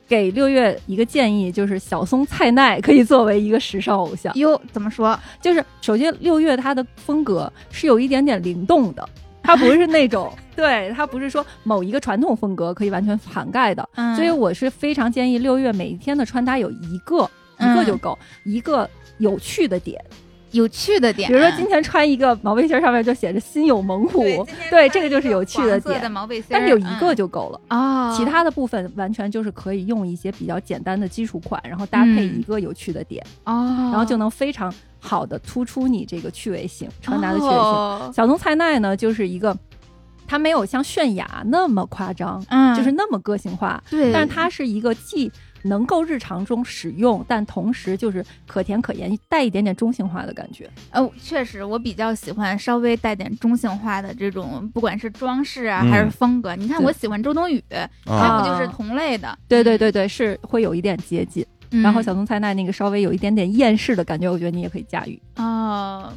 给六月一个建议，就是小松菜奈可以作为一个时尚偶像。哟，怎么说？就是首先六月她的风格是有一点点灵动的，它不是那种，[laughs] 对，它不是说某一个传统风格可以完全涵盖的。所以我是非常建议六月每一天的穿搭有一个一个就够，一个有趣的点。有趣的点，比如说今天穿一个毛背心，上面就写着“心有猛虎”，对，这个就是有趣的点。毛背心，但是有一个就够了。啊，其他的部分完全就是可以用一些比较简单的基础款，然后搭配一个有趣的点。哦，然后就能非常好的突出你这个趣味性，穿搭的趣味性。小松菜奈呢，就是一个，它没有像泫雅那么夸张，嗯，就是那么个性化，对，但是它是一个既。能够日常中使用，但同时就是可甜可盐，带一点点中性化的感觉。呃，确实，我比较喜欢稍微带点中性化的这种，不管是装饰啊还是风格。你看，我喜欢周冬雨，它不就是同类的？对对对对，是会有一点接近。然后小松菜奈那个稍微有一点点厌世的感觉，我觉得你也可以驾驭。哦，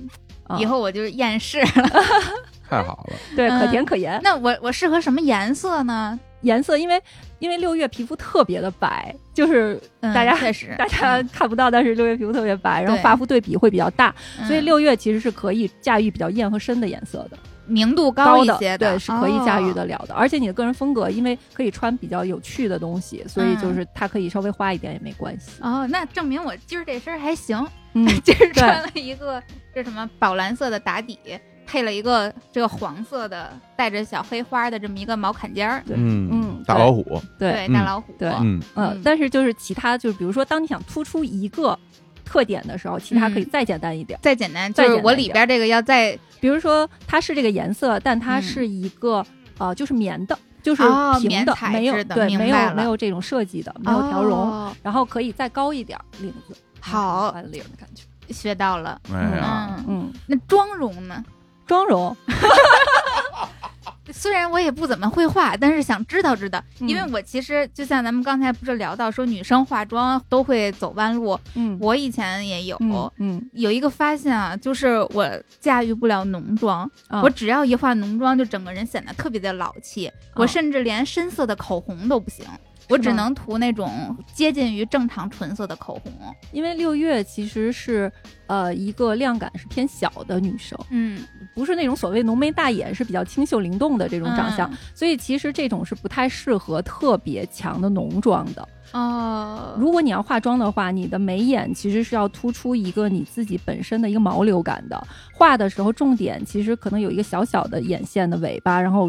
以后我就是厌世了。[laughs] 太好了，对，可甜可盐。那我我适合什么颜色呢？颜色，因为因为六月皮肤特别的白，就是大家确实。大家看不到，但是六月皮肤特别白，然后发肤对比会比较大，所以六月其实是可以驾驭比较艳和深的颜色的，明度高一些的，对，是可以驾驭得了的。而且你的个人风格，因为可以穿比较有趣的东西，所以就是它可以稍微花一点也没关系。哦，那证明我今儿这身还行，嗯，[laughs] 今儿穿了一个这什么宝蓝色的打底。配了一个这个黄色的带着小黑花的这么一个毛坎肩儿，嗯嗯，大老虎，对大老虎，对，嗯嗯，但是就是其他就是比如说，当你想突出一个特点的时候，其他可以再简单一点，再简单，就是我里边这个要再，比如说它是这个颜色，但它是一个呃，就是棉的，就是平的，没有对，没有没有这种设计的，没有条绒，然后可以再高一点领子，好领的感觉，学到了，嗯嗯，那妆容呢？妆容，[laughs] 虽然我也不怎么会画，但是想知道知道，因为我其实就像咱们刚才不是聊到说女生化妆都会走弯路，嗯，我以前也有，嗯，有一个发现啊，就是我驾驭不了浓妆，我只要一化浓妆，就整个人显得特别的老气，我甚至连深色的口红都不行。我只能涂那种接近于正常纯色的口红，因为六月其实是呃一个量感是偏小的女生，嗯，不是那种所谓浓眉大眼，是比较清秀灵动的这种长相，所以其实这种是不太适合特别强的浓妆的。哦，如果你要化妆的话，你的眉眼其实是要突出一个你自己本身的一个毛流感的，画的时候重点其实可能有一个小小的眼线的尾巴，然后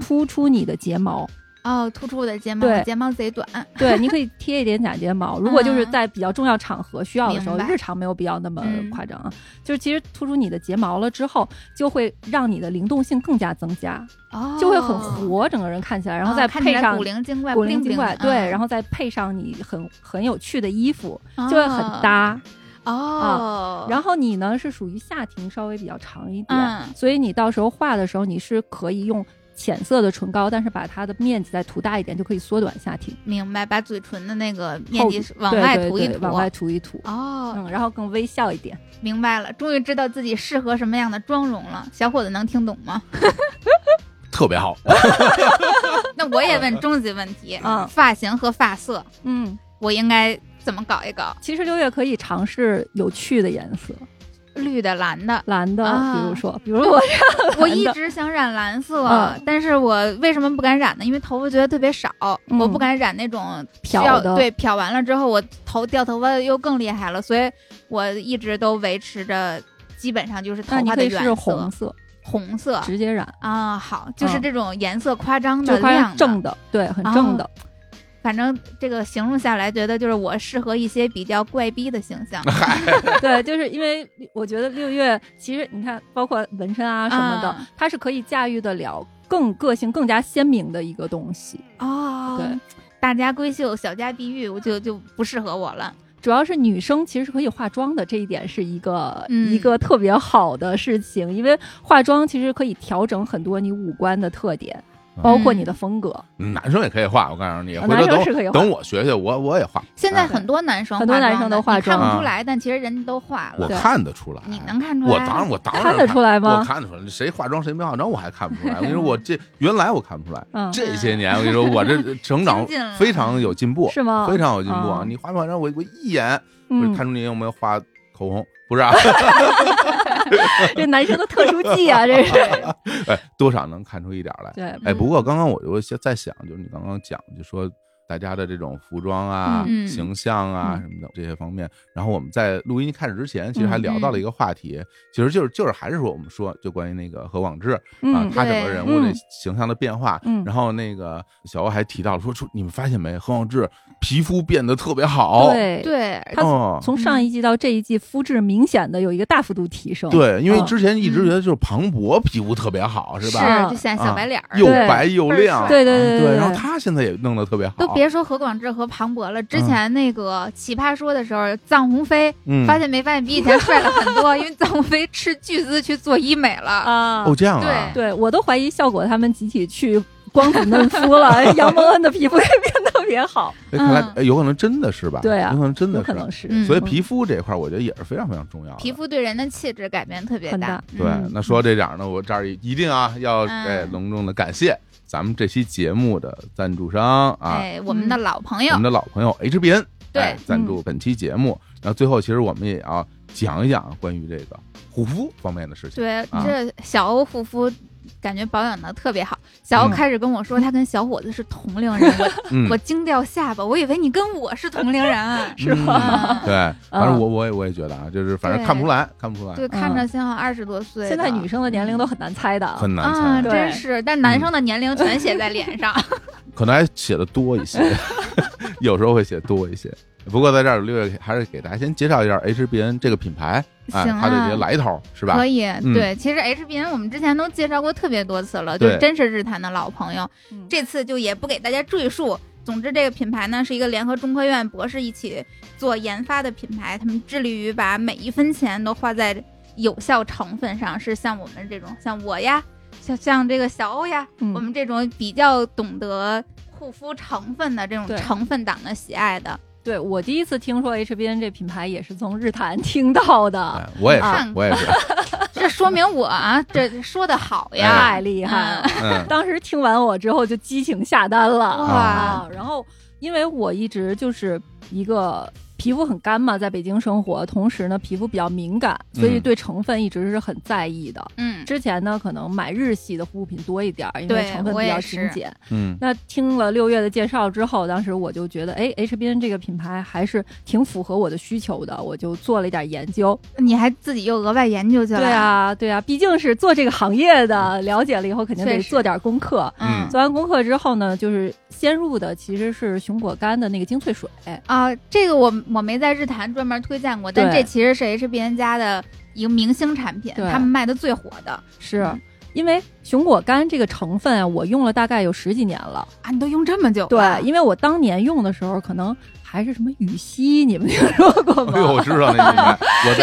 突出你的睫毛。哦，突出我的睫毛，对睫毛贼短。对，你可以 [laughs] 贴一点假睫毛。如果就是在比较重要场合需要的时候，日常没有必要那么夸张啊。就是其实突出你的睫毛了之后，就会让你的灵动性更加增加，就会很活，整个人看起来，然后再配上古灵精怪，古灵精怪，对，然后再配上你很很有趣的衣服，就会很搭。哦，然后你呢是属于下庭稍微比较长一点，所以你到时候画的时候，你是可以用。浅色的唇膏，但是把它的面积再涂大一点，就可以缩短下庭。明白，把嘴唇的那个面积往外涂一涂，往外涂一涂。哦，嗯，然后更微笑一点。明白了，终于知道自己适合什么样的妆容了。小伙子能听懂吗？[laughs] 特别好。[laughs] [laughs] 那我也问终极问题：嗯，发型和发色，嗯，我应该怎么搞一搞？其实六月可以尝试有趣的颜色。绿的、蓝的、蓝的，比如说，比如我，我一直想染蓝色，但是我为什么不敢染呢？因为头发觉得特别少，我不敢染那种漂的。对，漂完了之后，我头掉头发又更厉害了，所以我一直都维持着，基本上就是头发的原色。红色，红色。直接染。啊，好，就是这种颜色夸张的亮正的，对，很正的。反正这个形容下来，觉得就是我适合一些比较怪逼的形象。[laughs] [laughs] 对，就是因为我觉得六月其实你看，包括纹身啊什么的，它是可以驾驭得了更个性、更加鲜明的一个东西。哦，对，大家闺秀，小家碧玉，我就就不适合我了。主要是女生其实是可以化妆的，这一点是一个一个特别好的事情，因为化妆其实可以调整很多你五官的特点。包括你的风格。男生也可以画，我告诉你，男生是可以等我学学，我我也画。现在很多男生很多男生都化妆，看不出来，但其实人家都化了。我看得出来，你能看出来？我当然我当然看得出来吗？我看得出来，谁化妆谁没化妆，我还看不出来。我跟你说，我这原来我看不出来，这些年我跟你说，我这 [laughs] 成长非常有进步，是吗？非常有进步啊。你化没化妆，我我一眼就看出你有没有画口红。不是，啊，[laughs] 这男生的特殊技啊，这是，[laughs] 哎，多少能看出一点来。对，哎，不过刚刚我就在想，就是你刚刚讲，就说。大家的这种服装啊、形象啊什么的这些方面，然后我们在录音开始之前，其实还聊到了一个话题，其实就是就是还是说我们说就关于那个何广智啊，他整个人物的形象的变化。然后那个小欧还提到了说，说你们发现没，何广智皮肤变得特别好。对对，他从上一季到这一季，肤质明显的有一个大幅度提升。对，因为之前一直觉得就是庞博皮肤特别好，是吧？是，就像小白脸又白又亮。对对对对，然后他现在也弄得特别好。别说何广智和庞博了，之前那个《奇葩说》的时候，臧鸿飞发现没发现比以前帅了很多，因为臧鸿飞斥巨资去做医美了啊！哦，这样啊？对，我都怀疑效果他们集体去光子嫩肤了，[laughs] 杨蒙恩的皮肤也变得特别好。看来有可能真的是吧？对啊，有可能真的可能是。所以皮肤这一块，我觉得也是非常非常重要的。皮肤对人的气质改变特别大。对，那说到这点呢，我这儿一定啊要哎隆重的感谢。咱们这期节目的赞助商啊，哎，我们的老朋友，我们的老朋友 HBN，对，赞助本期节目。然后最后，其实我们也要讲一讲关于这个护肤方面的事情。对，这小欧护肤。感觉保养的特别好，小欧开始跟我说他跟小伙子是同龄人，我 [laughs] 我惊掉下巴，我以为你跟我是同龄人，[laughs] 是吗？对，反正我我也我也觉得啊，就是反正看不出来，看不出来，对，看着像二十多岁。现在女生的年龄都很难猜的，很难猜，真是。但男生的年龄全写在脸上，[laughs] 可能还写的多一些，有时候会写多一些。不过在这儿，六月还是给大家先介绍一下 HBN 这个品牌。行它的这些来头是吧？可以，对，其实 HBN 我们之前都介绍过特别多次了，就真是日坛的老朋友。这次就也不给大家赘述。总之，这个品牌呢是一个联合中科院博士一起做研发的品牌，他们致力于把每一分钱都花在有效成分上，是像我们这种，像我呀，像像这个小欧呀，我们这种比较懂得护肤成分的这种成分党的喜爱的。对我第一次听说 HBN 这品牌也是从日坛 [laughs] 听到的，我也是，我也是，[laughs] 这说明我啊，这说的好呀，太厉害了！[laughs] 当时听完我之后就激情下单了哇！然后因为我一直就是一个。皮肤很干嘛，在北京生活，同时呢，皮肤比较敏感，所以对成分一直是很在意的。嗯，之前呢，可能买日系的护肤品多一点，因为成分比较精简。嗯，那听了六月的介绍之后，当时我就觉得，哎，HBN 这个品牌还是挺符合我的需求的，我就做了一点研究。你还自己又额外研究去了？对啊，对啊，毕竟是做这个行业的，了解了以后肯定得做点功课。嗯，做完功课之后呢，就是先入的其实是熊果苷的那个精粹水啊，这个我。我没在日坛专门推荐过，但这其实是 HBN 家的一个明星产品，他们卖的最火的是，因为熊果苷这个成分啊，我用了大概有十几年了啊，你都用这么久？对，因为我当年用的时候可能还是什么羽西，你们听说过吗？我知道那品牌，我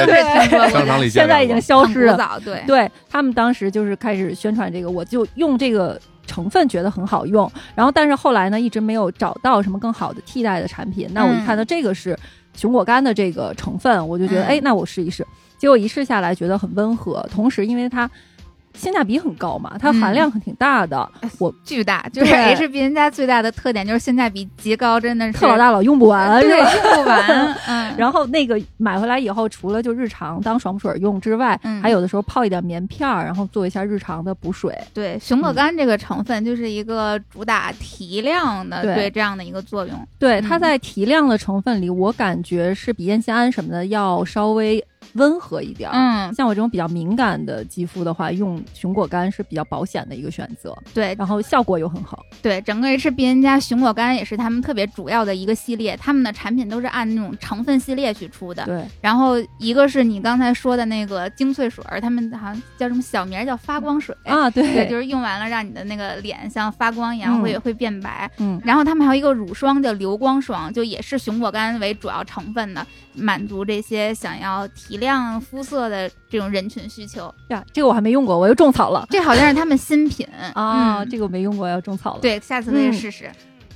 在商场里现在已经消失了。对，对他们当时就是开始宣传这个，我就用这个。成分觉得很好用，然后但是后来呢，一直没有找到什么更好的替代的产品。那我一看到这个是熊果苷的这个成分，我就觉得，哎，那我试一试。结果一试下来，觉得很温和，同时因为它。性价比很高嘛，它含量很挺大的，我巨大，就是 HBN 家最大的特点就是性价比极高，真的是特老大老用不完，对，用不完。[laughs] 嗯，然后那个买回来以后，除了就日常当爽肤水用之外，还有的时候泡一点棉片儿，然后做一下日常的补水。对，熊果苷这个成分就是一个主打提亮的，对这样的一个作用。对，它在提亮的成分里，我感觉是比烟酰胺什么的要稍微。温和一点，嗯，像我这种比较敏感的肌肤的话，用熊果苷是比较保险的一个选择。对，然后效果又很好。对，整个 HBN 家熊果苷也是他们特别主要的一个系列，他们的产品都是按那种成分系列去出的。对，然后一个是你刚才说的那个精粹水，他们好像叫什么小名叫发光水啊，对，就是用完了让你的那个脸像发光一样，会会变白。嗯，然后他们还有一个乳霜叫流光霜，就也是熊果苷为主要成分的，满足这些想要提。提亮肤色的这种人群需求呀。这个我还没用过，我又种草了。这好像是他们新品 [laughs] 啊，这个我没用过，要种草了。对，下次可以试试。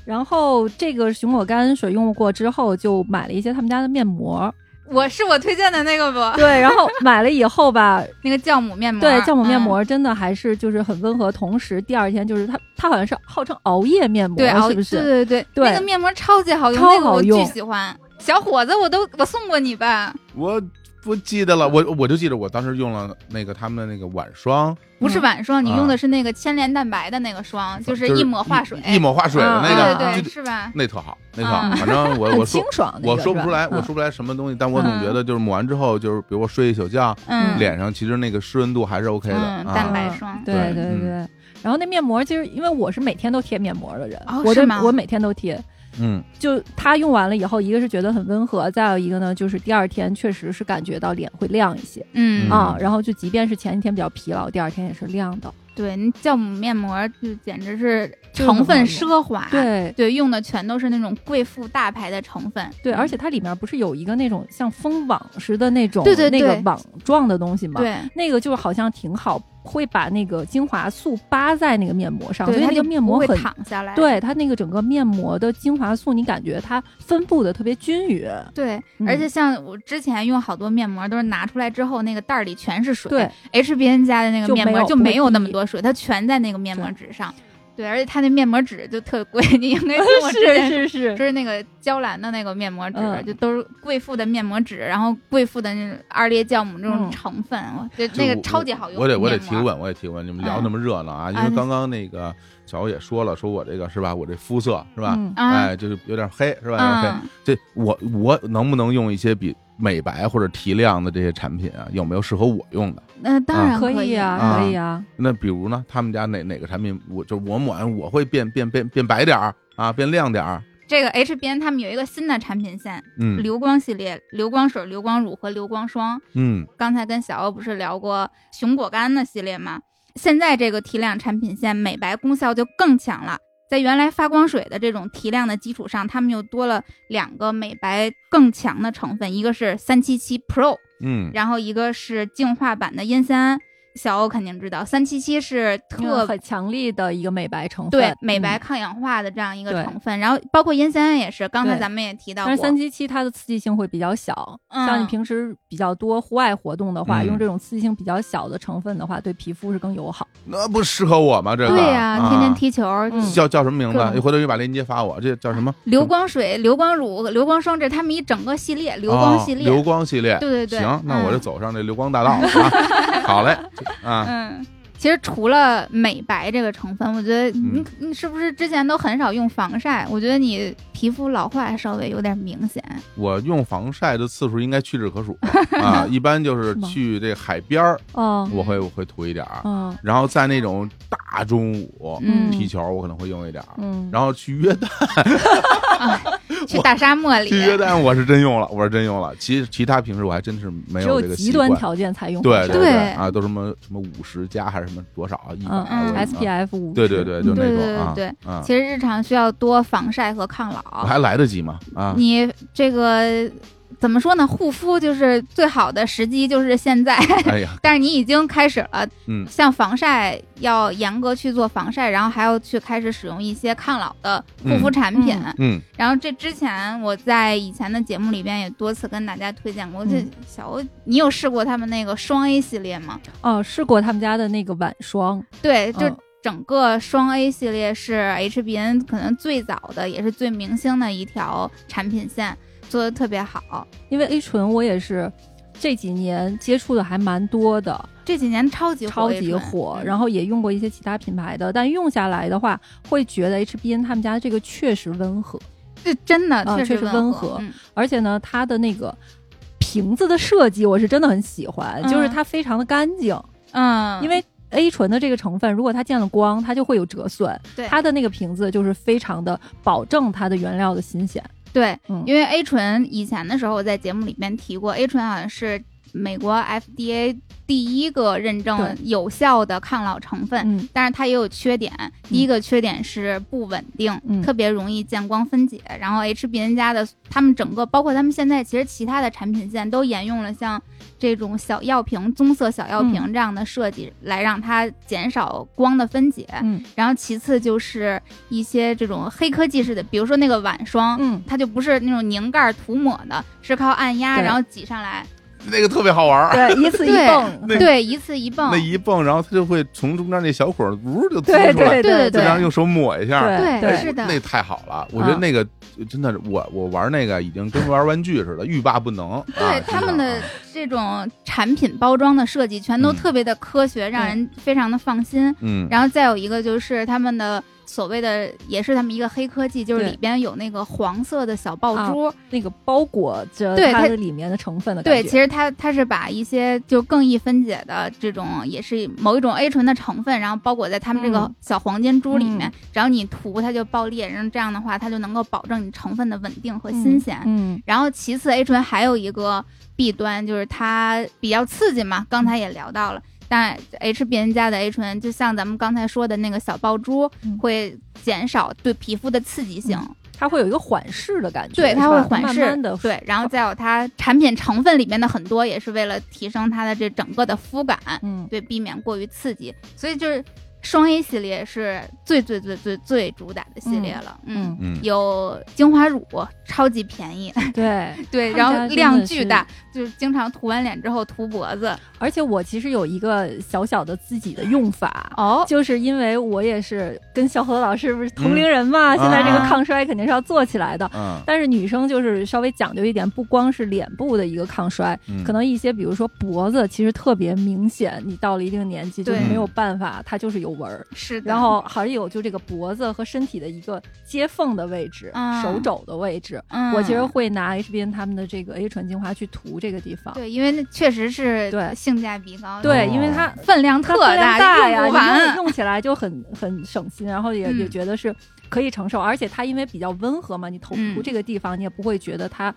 然后这个熊果苷水用过之后，就买了一些他们家的面膜。我是我推荐的那个不？对，然后买了以后吧，[laughs] 那个酵母面膜，对，酵母面膜真的还是就是很温和，同时第二天就是它，它好像是号称熬夜面膜，对是不是？对对对，那个面膜超级好用，超好用，巨喜欢。小伙子，我都我送过你吧？我不记得了，我我就记得我当时用了那个他们的那个晚霜，不是晚霜，你用的是那个牵连蛋白的那个霜，就是一抹化水，一抹化水的那个，对对是吧？那特好，那特好。反正我我说我说不出来，我说不出来什么东西，但我总觉得就是抹完之后，就是比如我睡一宿觉，脸上其实那个湿润度还是 OK 的。蛋白霜，对对对。然后那面膜其实因为我是每天都贴面膜的人，我是我每天都贴。嗯，就它用完了以后，一个是觉得很温和，再有一个呢，就是第二天确实是感觉到脸会亮一些，嗯。啊，然后就即便是前一天比较疲劳，第二天也是亮的。对，酵母面膜就简直是成分奢华，对。对，用的全都是那种贵妇大牌的成分，对，而且它里面不是有一个那种像蜂网似的那种，对对那个网状的东西吗？对，那个就好像挺好。会把那个精华素扒在那个面膜上，所以那个面膜会躺下来。对它那个整个面膜的精华素，你感觉它分布的特别均匀。对，而且像我之前用好多面膜，都是拿出来之后那个袋里全是水。对，HBN 家的那个面膜就没有那么多水，它全在那个面膜纸上。对，而且它那面膜纸就特贵，你应该是是是，就是那个娇兰的那个面膜纸，就都是贵妇的面膜纸，然后贵妇的那二裂酵母这种成分，就那个超级好用。我得我得提问，我得提问，你们聊那么热闹啊？因为刚刚那个小欧也说了，说我这个是吧？我这肤色是吧？哎，就是有点黑是吧？有点黑。这我我能不能用一些比？美白或者提亮的这些产品啊，有没有适合我用的？那当然可以啊，可以啊。那比如呢，他们家哪哪个产品，我就我抹完我会变变变变白点儿啊，变亮点儿。这个 HBN 他们有一个新的产品线，嗯，流光系列，流光水、流光乳和流光霜。嗯，刚才跟小欧不是聊过熊果苷的系列吗？现在这个提亮产品线美白功效就更强了。在原来发光水的这种提亮的基础上，他们又多了两个美白更强的成分，一个是三七七 Pro，嗯，然后一个是净化版的烟酰胺。小欧肯定知道，三七七是特很强力的一个美白成分，对美白抗氧化的这样一个成分。然后包括烟酰胺也是，刚才咱们也提到过。但是三七七它的刺激性会比较小，像你平时比较多户外活动的话，用这种刺激性比较小的成分的话，对皮肤是更友好。那不适合我吗？这个对呀，天天踢球，叫叫什么名字？你回头你把链接发我，这叫什么？流光水、流光乳、流光霜，这是他们一整个系列，流光系列。流光系列，对对对。行，那我就走上这流光大道啊！[laughs] 好嘞，啊。嗯。其实除了美白这个成分，我觉得你你是不是之前都很少用防晒？我觉得你皮肤老化稍微有点明显。我用防晒的次数应该屈指可数 [laughs] 啊，一般就是去这海边儿，我会我会涂一点儿，然后在那种大中午踢球，我可能会用一点儿，然后去约旦。[laughs] 去大沙漠里，去约旦我是真用了，我是真用了。其其他平时我还真是没有这个极端条件才用。对对对啊，都什么什么五十加还是什么多少啊？一百 SPF 五。对对对，就那种对。对，其实日常需要多防晒和抗老。还来得及吗？啊，你这个。怎么说呢？护肤就是最好的时机就是现在。哎呀！[laughs] 但是你已经开始了，嗯，像防晒要严格去做防晒，然后还要去开始使用一些抗老的护肤产品。嗯，然后这之前我在以前的节目里边也多次跟大家推荐过。这小欧，你有试过他们那个双 A 系列吗？哦，试过他们家的那个晚霜。对，就整个双 A 系列是 HBN 可能最早的也是最明星的一条产品线。做的特别好，因为 A 醇我也是这几年接触的还蛮多的，这几年超级超级火，然后也用过一些其他品牌的，但用下来的话，会觉得 HBN 他们家这个确实温和，这真的确实温和，而且呢，它的那个瓶子的设计我是真的很喜欢，就是它非常的干净，嗯，因为 A 醇的这个成分，如果它见了光，它就会有折损，对，它的那个瓶子就是非常的保证它的原料的新鲜。对，因为 A 醇以前的时候我在节目里面提过，A 醇好像是美国 FDA 第一个认证有效的抗老成分，但是它也有缺点。第一个缺点是不稳定，特别容易见光分解。然后 HBN 家的他们整个包括他们现在其实其他的产品线都沿用了像这种小药瓶、棕色小药瓶这样的设计，来让它减少光的分解。然后其次就是一些这种黑科技式的，比如说那个晚霜，它就不是那种凝盖涂抹的，是靠按压然后挤上来。那个特别好玩对，一次一蹦，对，一次一蹦，那一蹦，然后它就会从中间那小孔呜就滋出来，对对对，然后用手抹一下，对，是的，那太好了，我觉得那个真的是我我玩那个已经跟玩玩具似的，欲罢不能。对他们的这种产品包装的设计，全都特别的科学，让人非常的放心。嗯，然后再有一个就是他们的。所谓的也是他们一个黑科技，就是里边有那个黄色的小爆珠，那个包裹着它的里面的成分的。对，其实它它是把一些就更易分解的这种，也是某一种 A 醇的成分，然后包裹在他们这个小黄金珠里面，然后你涂它就爆裂，然后这样的话它就能够保证你成分的稳定和新鲜。嗯。然后其次，A 醇还有一个弊端，就是它比较刺激嘛，刚才也聊到了。但 HBN 家的 A 醇，就像咱们刚才说的那个小爆珠，会减少对皮肤的刺激性，它会有一个缓释的感觉，对，它会缓释的，对，然后再有它产品成分里面的很多也是为了提升它的这整个的肤感，嗯，对，避免过于刺激，所以就是。双 A 系列是最最最最最主打的系列了，嗯嗯，有精华乳，超级便宜，对 [laughs] 对，然后量巨大，就是经常涂完脸之后涂脖子。而且我其实有一个小小的自己的用法哦，就是因为我也是跟小何老师不是同龄人嘛，现在这个抗衰肯定是要做起来的。嗯，但是女生就是稍微讲究一点，不光是脸部的一个抗衰，可能一些比如说脖子，其实特别明显，你到了一定年纪就没有办法，它就是有。纹儿是，然后还有就这个脖子和身体的一个接缝的位置，手肘的位置，我其实会拿 HBN 他们的这个 A 醇精华去涂这个地方。对，因为那确实是对。性价比高，对，因为它分量特大呀，用用起来就很 [laughs] 很省心，然后也也觉得是可以承受，而且它因为比较温和嘛，你头涂这个地方你也不会觉得它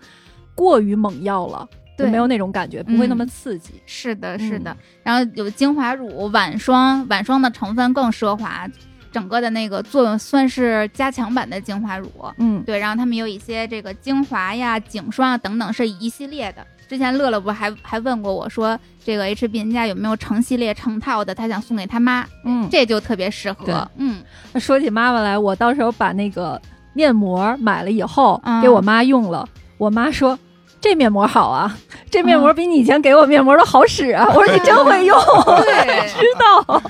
过于猛药了。对，没有那种感觉，不会那么刺激。是的，是的。然后有精华乳、晚霜，晚霜的成分更奢华，整个的那个作用算是加强版的精华乳。嗯，对。然后他们有一些这个精华呀、颈霜啊等等，是一系列的。之前乐乐不还还问过我说，这个 HBN 家有没有成系列成套的，他想送给他妈。嗯，这就特别适合。嗯，说起妈妈来，我到时候把那个面膜买了以后给我妈用了，我妈说。这面膜好啊，这面膜比你以前给我面膜都好使啊！我说你真会用，对，知道。好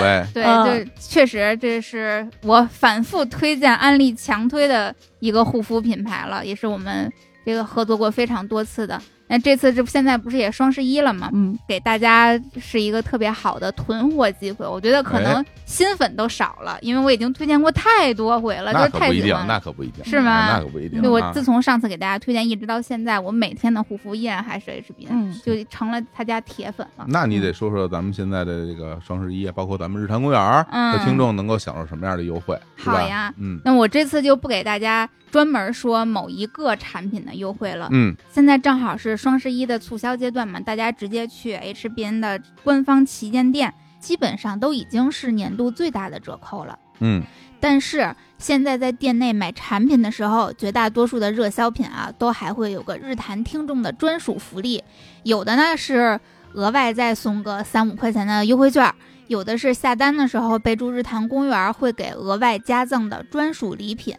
嘞，对，就确实这是我反复推荐、安利、强推的一个护肤品牌了，也是我们这个合作过非常多次的。那这次这现在不是也双十一了吗？嗯，给大家是一个特别好的囤货机会。我觉得可能新粉都少了，因为我已经推荐过太多回了，就是太喜欢。那可不一定，是吗？那可不一定。对，我自从上次给大家推荐，一直到现在，我每天的护肤依然还是 H B N，就成了他家铁粉了。那你得说说咱们现在的这个双十一，包括咱们日坛公园的听众能够享受什么样的优惠？好呀，嗯，那我这次就不给大家。专门说某一个产品的优惠了，嗯，现在正好是双十一的促销阶段嘛，大家直接去 HBN 的官方旗舰店，基本上都已经是年度最大的折扣了，嗯，但是现在在店内买产品的时候，绝大多数的热销品啊，都还会有个日坛听众的专属福利，有的呢是额外再送个三五块钱的优惠券，有的是下单的时候备注日坛公园会给额外加赠的专属礼品。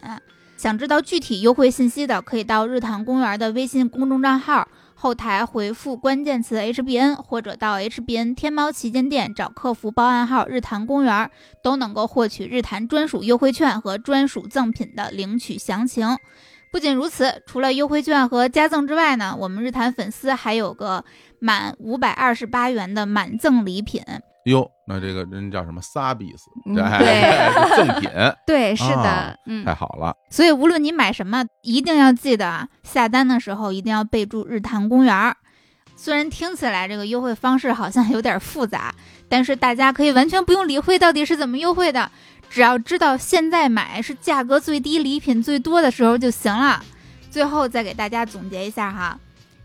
想知道具体优惠信息的，可以到日坛公园的微信公众账号后台回复关键词 HBN，或者到 HBN 天猫旗舰店找客服报暗号日坛公园，都能够获取日坛专属优惠券和专属赠品的领取详情。不仅如此，除了优惠券和加赠之外呢，我们日坛粉丝还有个满五百二十八元的满赠礼品。哟，那这个人叫什么？萨比斯，对，[laughs] 赠品，[laughs] 对，是的，嗯，太好了。所以无论你买什么，一定要记得下单的时候一定要备注“日坛公园”。虽然听起来这个优惠方式好像有点复杂，但是大家可以完全不用理会到底是怎么优惠的，只要知道现在买是价格最低、礼品最多的时候就行了。最后再给大家总结一下哈，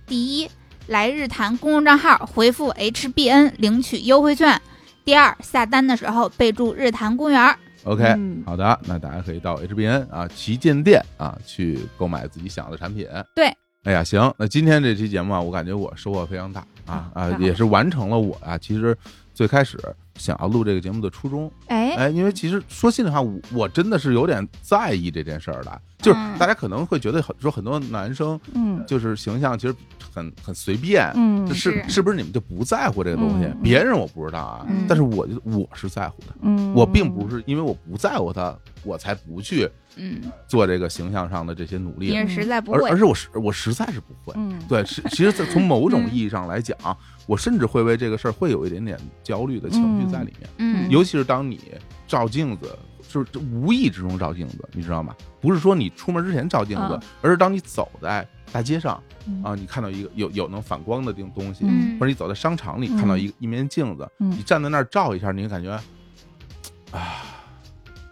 第一。来日坛公众账号回复 HBN 领取优惠券。第二，下单的时候备注日坛公园。OK，好的，那大家可以到 HBN 啊旗舰店啊去购买自己想要的产品。对，哎呀，行，那今天这期节目啊，我感觉我收获非常大啊啊，也是完成了我啊，其实最开始。想要录这个节目的初衷，哎哎，因为其实说心里话，我我真的是有点在意这件事儿的。就是大家可能会觉得很说很多男生，嗯，就是形象其实很很随便，嗯，是是不是你们就不在乎这个东西？别人我不知道啊，但是我我是在乎的，嗯，我并不是因为我不在乎他，我才不去，嗯，做这个形象上的这些努力。你实在不会，而是我实我实在是不会，嗯，对，是其实从某种意义上来讲。我甚至会为这个事儿会有一点点焦虑的情绪在里面，嗯，尤其是当你照镜子，就是无意之中照镜子，你知道吗？不是说你出门之前照镜子，而是当你走在大街上啊，你看到一个有有能反光的东东西，或者你走在商场里看到一一面镜子，你站在那儿照一下，你就感觉啊。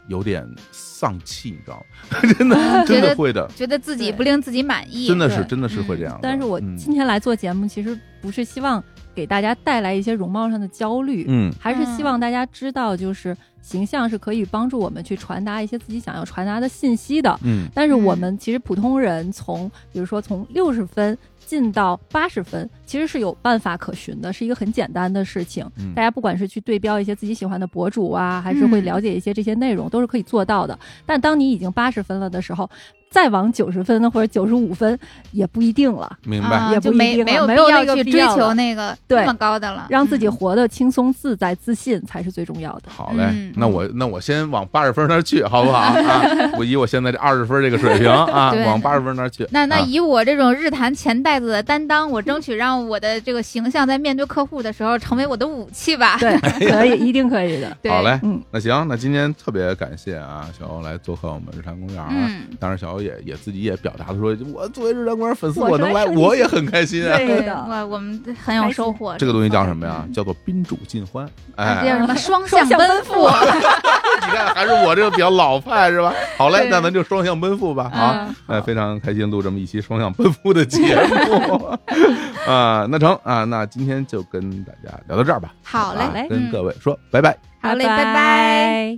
有点丧气，你知道吗？[laughs] 真的，真的会的，觉得自己不令自己满意，真的是，真的是会这样。但是我今天来做节目，其实不是希望给大家带来一些容貌上的焦虑，嗯，还是希望大家知道，就是形象是可以帮助我们去传达一些自己想要传达的信息的，嗯。但是我们其实普通人从，比如说从六十分。进到八十分，其实是有办法可循的，是一个很简单的事情。大家不管是去对标一些自己喜欢的博主啊，还是会了解一些这些内容，都是可以做到的。但当你已经八十分了的时候，再往九十分或者九十五分也不一定了，明白？也不一定，没有没有那个去追求那个那么高的了，让自己活得轻松自在、自信才是最重要的。好嘞，那我那我先往八十分那儿去，好不好？[laughs] 啊，我以我现在这二十分这个水平 [laughs] 啊，往八十分那儿去。那那以我这种日坛钱袋子的担当，我争取让我的这个形象在面对客户的时候成为我的武器吧。对，[laughs] 可以，一定可以的。好嘞，嗯，那行，那今天特别感谢啊，小欧来做客我们日坛公园。嗯，当然小欧。也也自己也表达了说，我作为日坛公园粉丝，我能来，我也很开心啊。对的，我我们很有收获。这个东西叫什么呀？叫做宾主尽欢。哎，叫什么？[laughs] 双向奔赴。[laughs] 你看，还是我这个比较老派是吧？好嘞，那咱就双向奔赴吧。啊，哎，非常开心录这么一期双向奔赴的节目 [laughs] 啊。那成啊，那今天就跟大家聊到这儿吧。好嘞，跟各位说拜拜。好嘞，拜拜。